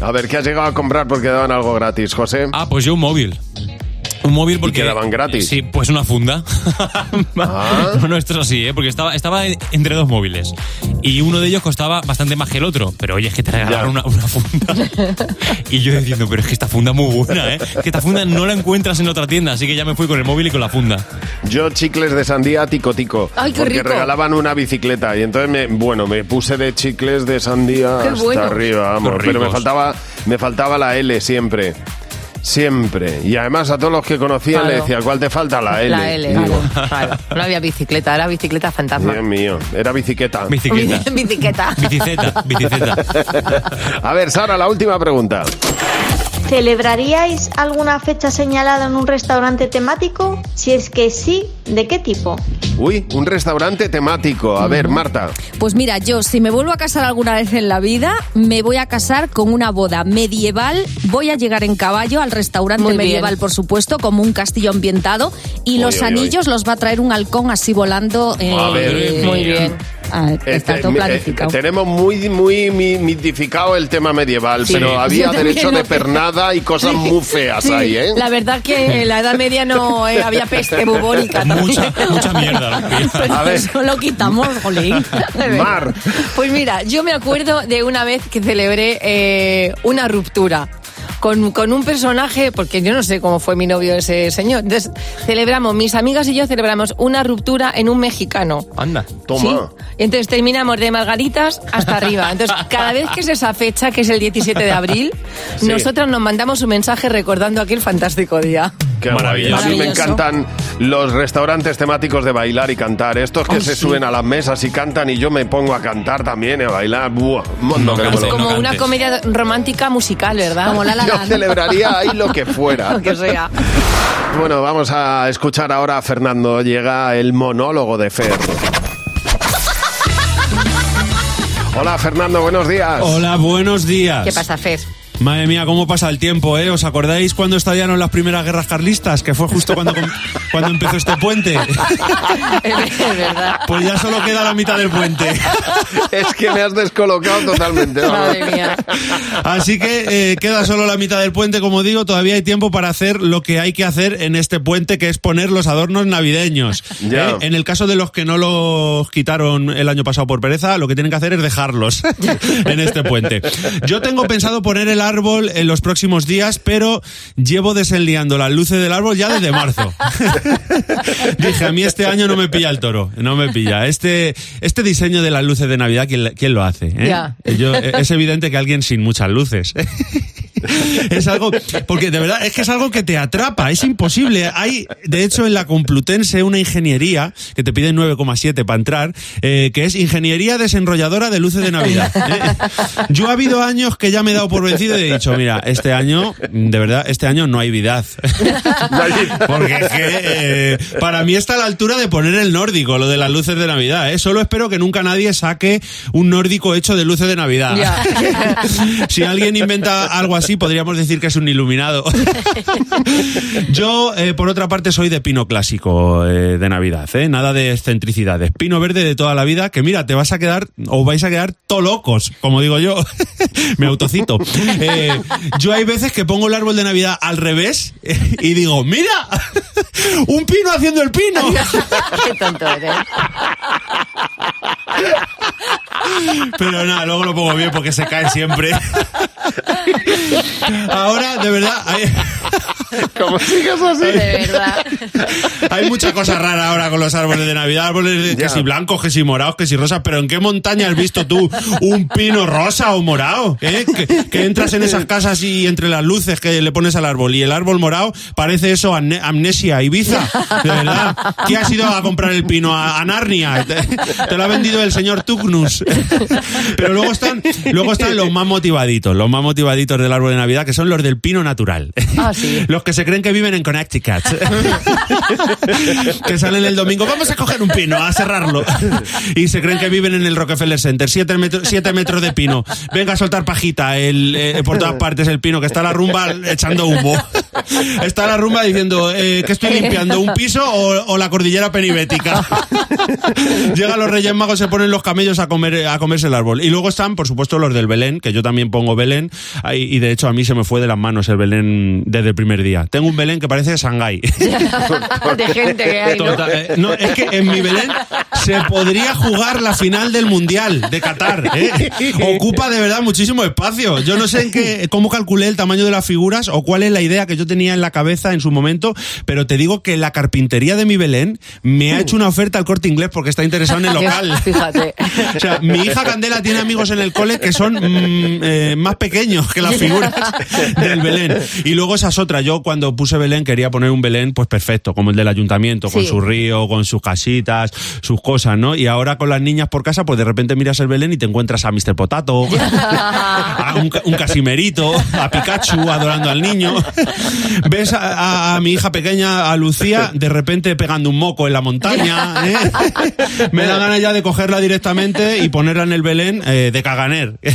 A ver, ¿qué has llegado a comprar porque daban algo gratis, José? Ah, pues yo un móvil. Un móvil porque... que daban gratis? Sí, pues una funda. Ah. Bueno, esto es así, ¿eh? Porque estaba, estaba entre dos móviles. Y uno de ellos costaba bastante más que el otro. Pero oye, es que te regalaron una, una funda. y yo diciendo, pero es que esta funda es muy buena, ¿eh? Que esta funda no la encuentras en otra tienda. Así que ya me fui con el móvil y con la funda. Yo chicles de sandía tico tico. Ay, qué porque rico. regalaban una bicicleta y entonces me, bueno, me puse de chicles de sandía Qué hasta bueno. arriba, vamos, pero me faltaba me faltaba la L siempre. Siempre. Y además a todos los que conocía Claro. le decía, ¿cuál te falta? La L. La L, claro, claro. No había bicicleta, era bicicleta fantasma. Dios mío, era bicicleta. Bicicleta. Bicicleta. Bicicleta, bicicleta. A ver, Sara, la última pregunta. ¿Celebraríais alguna fecha señalada en un restaurante temático? Si es que sí, ¿de qué tipo? Uy, un restaurante temático. A ver, Marta. Pues mira, yo si me vuelvo a casar alguna vez en la vida, me voy a casar con una boda medieval. Voy a llegar en caballo al restaurante Muy bien. medieval, por supuesto, como un castillo ambientado. Y Uy, los uy, uy. anillos los va a traer un halcón así volando. eh, A ver, Muy bien. Ah, está Este, todo mi- eh, planificado. tenemos muy, muy mi- mitificado el tema medieval, Sí. pero había Yo derecho de pernada y cosas Sí, muy feas sí. ahí, ¿eh? La verdad que en la Edad Media no eh, había peste bubónica. también. Mucha mierda. A ver. eso lo quitamos, jolín. Mar. Pues mira, yo me acuerdo de una vez que celebré eh, una ruptura. Con, con un personaje, porque yo no sé cómo fue mi novio ese señor. Entonces, celebramos, mis amigas y yo celebramos una ruptura en un mexicano. Anda. ¿sí? Entonces terminamos de margaritas hasta arriba. Entonces, cada vez que es esa fecha, que es el 17 de abril, Sí. nosotros nos mandamos un mensaje recordando aquel fantástico día. Qué. Maravilloso. A mí me encantan los restaurantes temáticos de bailar y cantar. Estos que Ay, se sí. suben a las mesas y cantan y yo me pongo a cantar también y a bailar. Buah, No no Como una comedia romántica musical, ¿verdad? Como La La Yo Land. celebraría ahí lo que fuera. Lo que sea. Bueno, vamos a escuchar ahora a Fernando. Llega el monólogo de Fer. Hola Fernando, buenos días. Hola, buenos días. ¿Qué pasa, Fer? Madre mía, cómo pasa el tiempo, ¿eh? ¿Os acordáis cuando estallaron las primeras guerras carlistas? Que fue justo cuando, cuando empezó este puente. Es verdad. Pues ya solo queda la mitad del puente. Es que me has descolocado totalmente. Madre mía. Así que eh, queda solo la mitad del puente, como digo, todavía hay tiempo para hacer lo que hay que hacer en este puente, que es poner los adornos navideños. Ya. ¿eh? En el caso de los que no los quitaron el año pasado por pereza, lo que tienen que hacer es dejarlos en este puente. Yo tengo pensado poner el árbol en los próximos días, pero llevo desenliando las luces del árbol ya desde marzo. Dije, a mí este año no me pilla el toro, no me pilla. Este, este diseño de las luces de Navidad, ¿quién, quién lo hace? eh? Ya. Yo- es evidente que alguien sin muchas luces. Es algo, porque de verdad es que es algo que te atrapa, es imposible. Hay, de hecho, en la Complutense una ingeniería que te piden 9,7 para entrar, eh, que es ingeniería desenrolladora de luces de Navidad. ¿eh? Yo ha habido años que ya me he dado por vencido y he dicho, mira, este año, de verdad, este año no hay vidad. Porque es que eh, para mí está a la altura de poner el nórdico, lo de las luces de Navidad. ¿eh? Solo espero que nunca nadie saque un nórdico hecho de luces de Navidad. Si alguien inventa algo así, podríamos decir que es un iluminado. Yo, eh, por otra parte, soy de pino clásico eh, de Navidad, ¿eh? Nada de excentricidades. Pino verde de toda la vida, que mira, te vas a quedar, o vais a quedar to locos, como digo yo. Me autocito. Yo hay veces que pongo el árbol de Navidad al revés y digo, mira, un pino haciendo el pino. Qué tonto eres. Pero nada, luego lo pongo bien porque se cae siempre. Ahora, de verdad, hay, Como sigas así. De verdad. hay mucha cosa rara ahora con los árboles de Navidad. Árboles de- que si blancos, que si morados, que si rosas. Pero ¿en qué montaña has visto tú un pino rosa o morado? ¿Eh? Que, que entras en esas casas y entre las luces que le pones al árbol y el árbol morado parece eso amne- amnesia, Ibiza. De verdad. ¿Qué has ido a comprar el pino? A, a Narnia. Te, te lo ha vendido el señor Tugnus. Pero luego están, luego están los más motivaditos, los más motivaditos del árbol de Navidad, que son los del pino natural. Ah, sí. Los que se creen que viven en Connecticut. que salen el domingo, vamos a coger un pino, a cerrarlo. y se creen que viven en el Rockefeller Center, siete, metros siete metros de pino. Venga a soltar pajita el, eh, por todas partes el pino, que está la rumba echando humo. está la rumba diciendo, eh, ¿qué estoy limpiando? ¿Un piso o, o la cordillera penibética? Llegan los Reyes Magos, se ponen los camellos a comer a comerse el árbol. Y luego están, por supuesto, los del Belén, que yo también pongo Belén. Y de hecho a mí se me fue de las manos el Belén desde el primer día. Tengo un Belén que parece Shanghái. De gente que hay, ¿no? Total, eh, no, es que en mi Belén se podría jugar la final del Mundial de Qatar. ¿eh? Ocupa de verdad muchísimo espacio. Yo no sé en qué, cómo calculé el tamaño de las figuras o cuál es la idea que yo tenía en la cabeza en su momento, pero te digo que la carpintería de mi Belén me ha hecho una oferta al corte inglés porque está interesado en el local. Fíjate. O sea, mi hija Candela tiene amigos en el cole que son mm, eh, más pequeños que las figuras del Belén. Y luego esas otras. Yo cuando puse Belén quería poner un Belén pues perfecto, como el del ayuntamiento, con Sí. su río, con sus casitas, sus cosas, ¿no? Y ahora con las niñas por casa, pues de repente miras el Belén y te encuentras a Mr. Potato, a un, un casimerito, a Pikachu adorando al niño. Ves a, a- a mi hija pequeña, a Lucía, de repente pegando un moco en la montaña. ¿eh? Me da ganas ya de cogerla directamente y ponerla en el Belén eh, de caganer, que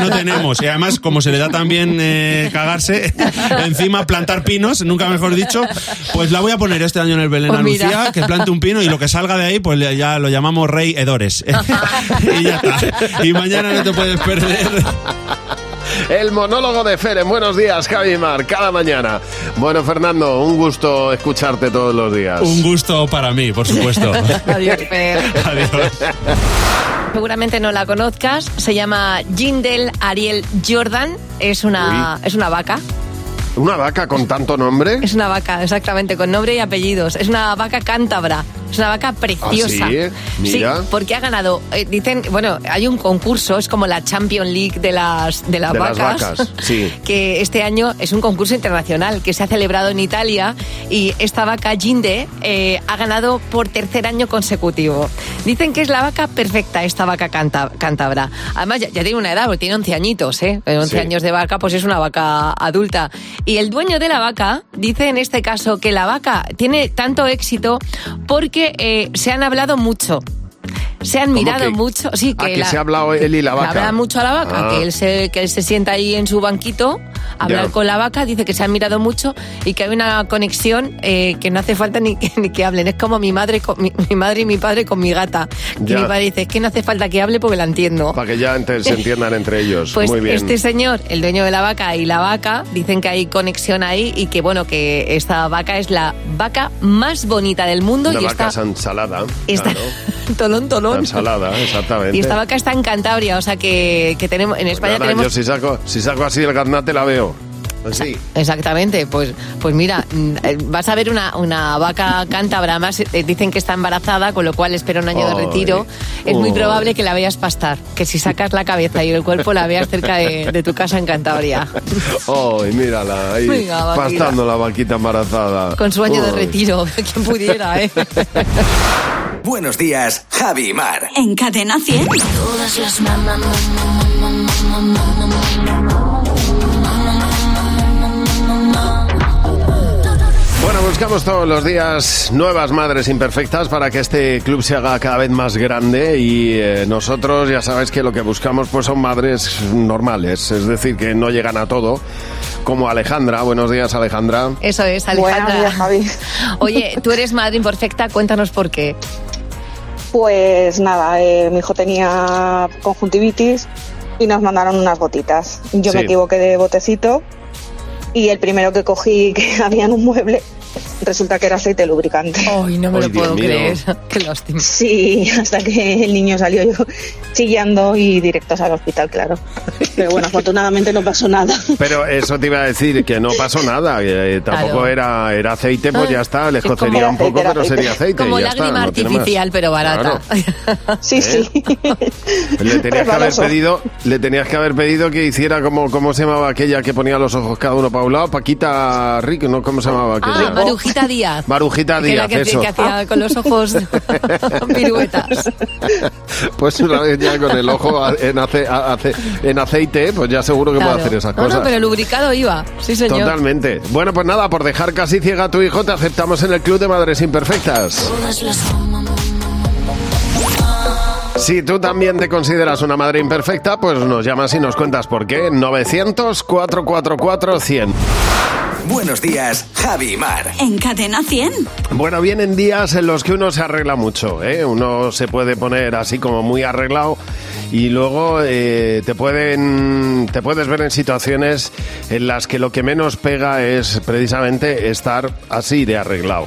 no tenemos. Y además, como se le da también eh, cagarse, encima plantar pinos, nunca mejor dicho, pues la voy a poner este año en el Belén Pues a mira. Lucía, que plante un pino y lo que salga de ahí, pues ya lo llamamos Rey Edores. y ya está. Y mañana no te puedes perder. El monólogo de Feren. Buenos días, Javi Mar, cada mañana. Bueno, Fernando, un gusto escucharte todos los días. Un gusto para mí, por supuesto. Adiós, Fer. Adiós. Seguramente no la conozcas. Se llama Jindel Ariel Jordan. Es una, es una vaca. ¿Una vaca con tanto nombre? Es una vaca, exactamente, con nombre y apellidos. Es una vaca cántabra. Es una vaca preciosa. ¿Ah, sí? Mira. Sí, porque ha ganado. eh, dicen, bueno, hay un concurso, es como la Champion League de las, de las de vacas. las vacas, sí. que este año es un concurso internacional que se ha celebrado en Italia y esta vaca Jinde eh, ha ganado por tercer año consecutivo. Dicen que es la vaca perfecta, esta vaca cántabra. Además, ya, ya tiene una edad, porque tiene 11 añitos, ¿eh? 11 Sí. años de vaca, pues es una vaca adulta. Y el dueño de la vaca dice en este caso que la vaca tiene tanto éxito porque eh, se han hablado mucho. Se han ¿Cómo mirado que? mucho. Sí, Ah, que, que la- se ha hablado él y la vaca. hablan mucho a la vaca, Ah. que él se, que él se sienta ahí en su banquito, a hablar Ya. con la vaca, dice que se han mirado mucho y que hay una conexión eh, que no hace falta ni, que- ni que hablen. Es como mi madre, con, mi, mi madre y mi padre con mi gata. Que Ya. mi padre dice, es que no hace falta que hable porque la entiendo. Para que ya ente- se entiendan entre ellos. Pues Muy bien. este señor, el dueño de la vaca y la vaca, dicen que hay conexión ahí y que bueno, que esta vaca es la vaca más bonita del mundo Una y vaca está, ensalada. está claro. tolón, tolón. Ensalada, exactamente. Y esta vaca está en Cantabria, o sea que, que tenemos, en España Nada, tenemos yo si saco, si saco así el gaznate la veo. Así. Exactamente, pues, pues mira, mm, vas a ver una, una vaca cántabra más, eh, dicen que está embarazada, con lo cual espera un año de retiro. Es muy probable que la veas pastar, que si sacas la cabeza y el cuerpo la veas cerca de, de tu casa en Cantabria, ¡Ay, mírala! Ahí, Venga, pastando la vaquita embarazada. con su año de retiro, quien pudiera, ¿eh? Buenos días, Javi y Mar. En Cadena 100. Todas las Bueno, buscamos todos los días nuevas madres imperfectas para que este club se haga cada vez más grande y eh, nosotros ya sabéis que lo que buscamos pues son madres normales, es decir, que no llegan a todo, como Alejandra. Buenos días, Alejandra. Eso es, Buenos Alejandra. días, Javi. Oye, tú eres madre imperfecta, cuéntanos por qué. Pues nada, eh, mi hijo tenía conjuntivitis y nos mandaron unas gotitas. Yo Sí. me equivoqué de botecito y el primero que cogí que había en un mueble resulta que era aceite lubricante. Ay, no me Ay, lo Dios puedo mío. creer. Qué lástima. Sí, hasta que el niño salió yo chillando y directos al hospital, claro. Pero bueno, afortunadamente no pasó nada. Pero eso te iba a decir, que no pasó nada, eh, tampoco Claro. era, era aceite, pues ya está, le Es como cocería un aceite, poco, pero aceite. sería aceite. Como y ya está, no artificial, pero barata. Sí, sí. Le tenías que haber Resbaloso. pedido, le tenías que haber pedido que hiciera como, ¿cómo se llamaba aquella que ponía los ojos cada uno para un lado? Paquita Rick, ¿no? ¿Cómo se llamaba aquella? Ah, Marujita Díaz. Marujita Que que, eso. que hacía con los ojos piruetas. Pues una vez ya con el ojo en, ace- a- ace- en aceite, pues ya seguro que Claro. puede hacer esas No, cosas. no, pero lubricado iba. Sí, señor. Totalmente. Bueno, pues nada, por dejar casi ciega a tu hijo, te aceptamos en el Club de Madres Imperfectas. Si tú también te consideras una madre imperfecta, pues nos llamas y nos cuentas por qué. 900-444-100. Buenos días, Javi y Mar. En Cadena 100. Bueno, vienen días en los que uno se arregla mucho, ¿eh? Uno se puede poner así como muy arreglado y luego eh, te pueden te puedes ver en situaciones en las que lo que menos pega es precisamente estar así de arreglado.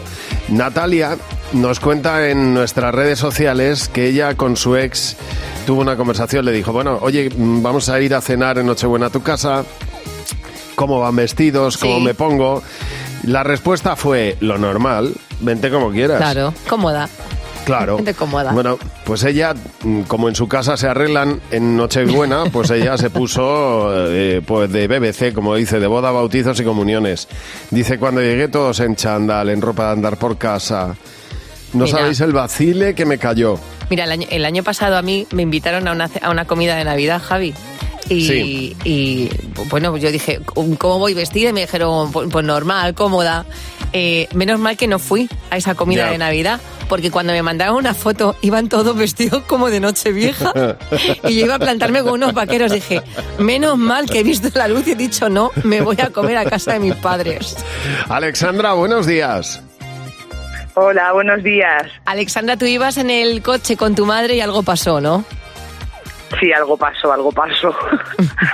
Natalia nos cuenta en nuestras redes sociales que ella con su ex tuvo una conversación, le dijo, bueno, oye, mm, vamos a ir a cenar en Nochebuena a tu casa, cómo van vestidos, cómo Sí. me pongo. La respuesta fue lo normal, vente como quieras. Claro, cómoda. Claro. Gente cómoda. Bueno, pues ella, mm, como en su casa se arreglan en Nochebuena, pues ella se puso eh, pues de BBC, como dice, de boda, bautizos y comuniones. Dice, cuando llegué todos en chándal, en ropa de andar por casa. No Mira. sabéis el vacile que me cayó. Mira, el año, el año pasado a mí me invitaron a una, ce- a una comida de Navidad, Javi. Y, Sí. y, bueno, yo dije, ¿cómo voy vestida? Y me dijeron, pues, pues normal, cómoda. Eh, menos mal que no fui a esa comida Ya. de Navidad, porque cuando me mandaron una foto iban todos vestidos como de noche vieja y yo iba a plantarme con unos vaqueros. Dije, menos mal que he visto la luz y he dicho no, me voy a comer a casa de mis padres. Alexandra, buenos días. Hola, buenos días. Alexandra, tú ibas en el coche con tu madre y algo pasó, ¿no? Sí, algo pasó, algo pasó.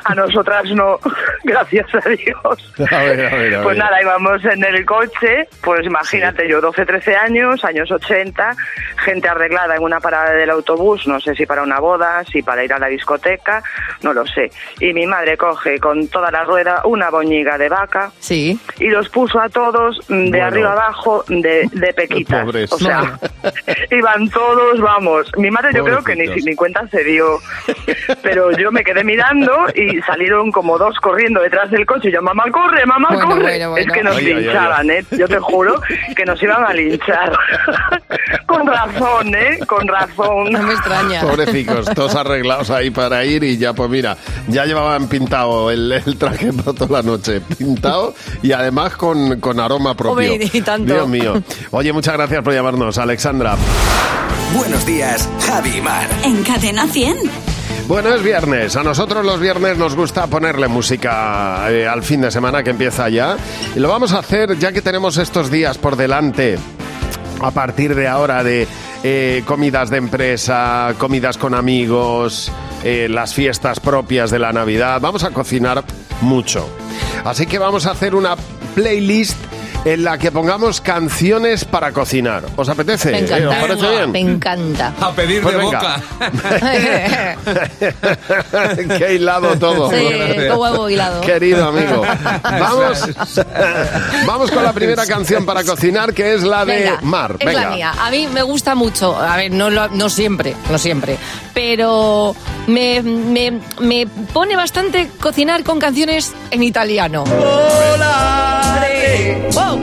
a nosotras no, gracias a Dios. A ver, a ver, a Pues ver. nada, íbamos en el coche, pues imagínate yo, 12, 13 años, años 80, gente arreglada en una parada del autobús, no sé si para una boda, si para ir a la discoteca, no lo sé. Y mi madre coge con toda la rueda una boñiga de vaca Sí. y los puso a todos de Bueno. arriba abajo de, de pequitas. Pobres. O sea, iban todos, vamos. Mi madre yo creo que ni, ni cuenta se dio. Pero yo me quedé mirando y salieron como dos corriendo detrás del coche y yo, mamá, corre, mamá, Bueno, corre. bueno, bueno. Es que nos Ay, ay, ay, linchaban, ¿eh? Yo te juro que nos iban a linchar. Con razón, ¿eh? Con razón. No me extraña. Pobrecicos, todos arreglados ahí para ir y ya, pues mira, ya llevaban pintado el, el traje por toda la noche, pintado y además con, con aroma propio. Hombre, y tanto. Dios mío. Oye, muchas gracias por llamarnos, Alexandra. Buenos días, Javi y Mar. En Cadena 100. Bueno, es viernes. A nosotros los viernes nos gusta ponerle música eh, al fin de semana que empieza ya. Y lo vamos a hacer ya que tenemos estos días por delante. A partir de ahora de eh, comidas de empresa, comidas con amigos, eh, las fiestas propias de la Navidad. Vamos a cocinar mucho. Así que vamos a hacer una playlist en la que pongamos canciones para cocinar. ¿Os apetece? Me ¿Eh? encanta. ¿Os parece bien? Me encanta. A pedir Pues de venga. boca. Qué hilado todo. Sí, huevo hilado. Querido amigo. Vamos, vamos con la primera canción para cocinar, que es la de Venga, Mar. Es Venga. la mía. A mí me gusta mucho. A ver, no, siempre, no siempre. Pero me, me, me pone bastante cocinar con canciones en italiano. Wow.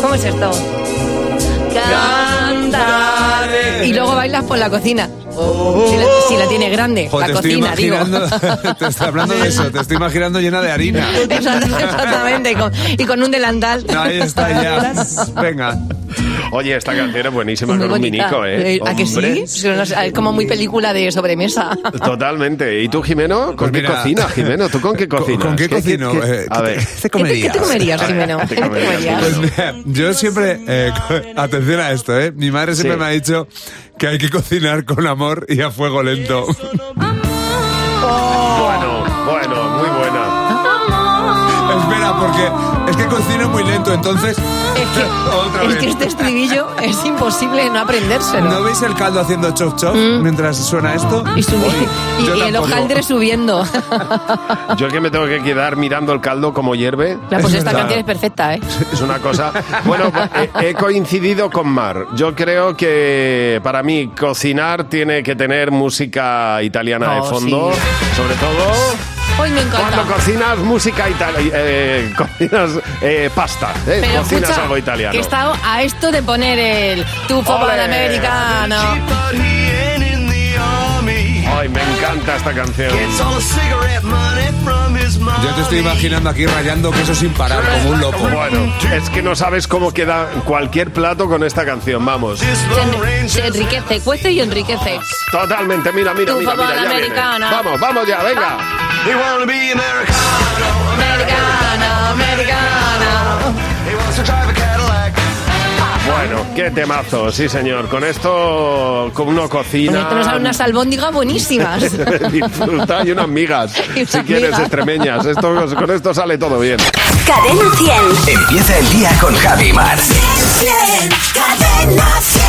¿Cómo es esto? Cantare. Y luego bailas por la cocina. Si la, si la tiene grande, la te estoy cocina, digo. te estoy hablando de eso, te estoy imaginando llena de harina. Exactamente, y con, y con un delantal. Ahí está ya. Venga. Oye, esta canción es buenísima Muy con un minico, ¿eh? ¿A que sí? Hombre. Es como muy película de sobremesa. Totalmente. ¿Y tú, Jimeno? ¿Con Pues qué mira, cocinas, Jimeno? ¿Tú con qué cocinas? ¿Con qué cocino? Eh, a ver. ¿Qué te comerías? ¿Qué te comerías, Jimeno? ¿Qué te comerías? Pues mira, yo siempre, eh, atención a esto, ¿eh? Mi madre siempre Sí. me ha dicho que hay que cocinar con amor y a fuego lento. Bueno, bueno, muy buena. Espera, porque cocino muy lento, entonces... Es que, Otra es vez. que este estribillo es imposible no aprendérselo. ¿No veis el caldo haciendo chop chop mientras suena esto? Y, subi- y- el hojaldre subiendo. Yo es que me tengo que quedar mirando el caldo como hierve. La, pues esta canción es perfecta, ¿eh? Es una cosa. Bueno, pues, he, he coincidido con Mar. Yo creo que para mí cocinar tiene que tener música italiana de Oh, fondo. sí. Sobre todo Hoy me encanta. cuando cocinas música italiana. Eh, cocinas eh, pasta. eh, Pero cocinas escucha, algo italiano. que he estado a esto de poner el tu Ole. americano. Me encanta esta canción. Yo te estoy imaginando aquí rayando queso sin parar, como un loco. Bueno, es que no sabes cómo queda cualquier plato con esta canción, vamos. Se, en- se enriquece, cuece y enriquece. Totalmente, mira, mira, Tu mira, mira, ya viene. americana. Vamos, vamos ya, venga. Americano, americano. Bueno, qué temazo, sí señor. Con esto, con uno Con cocina. esto nos salen unas albóndigas buenísimas. Disfruta y unas migas. Y unas si quieres, migas. extremeñas. Esto, con esto sale todo bien. Cadena 100. Empieza el día con Javi Mar. Cadena 100.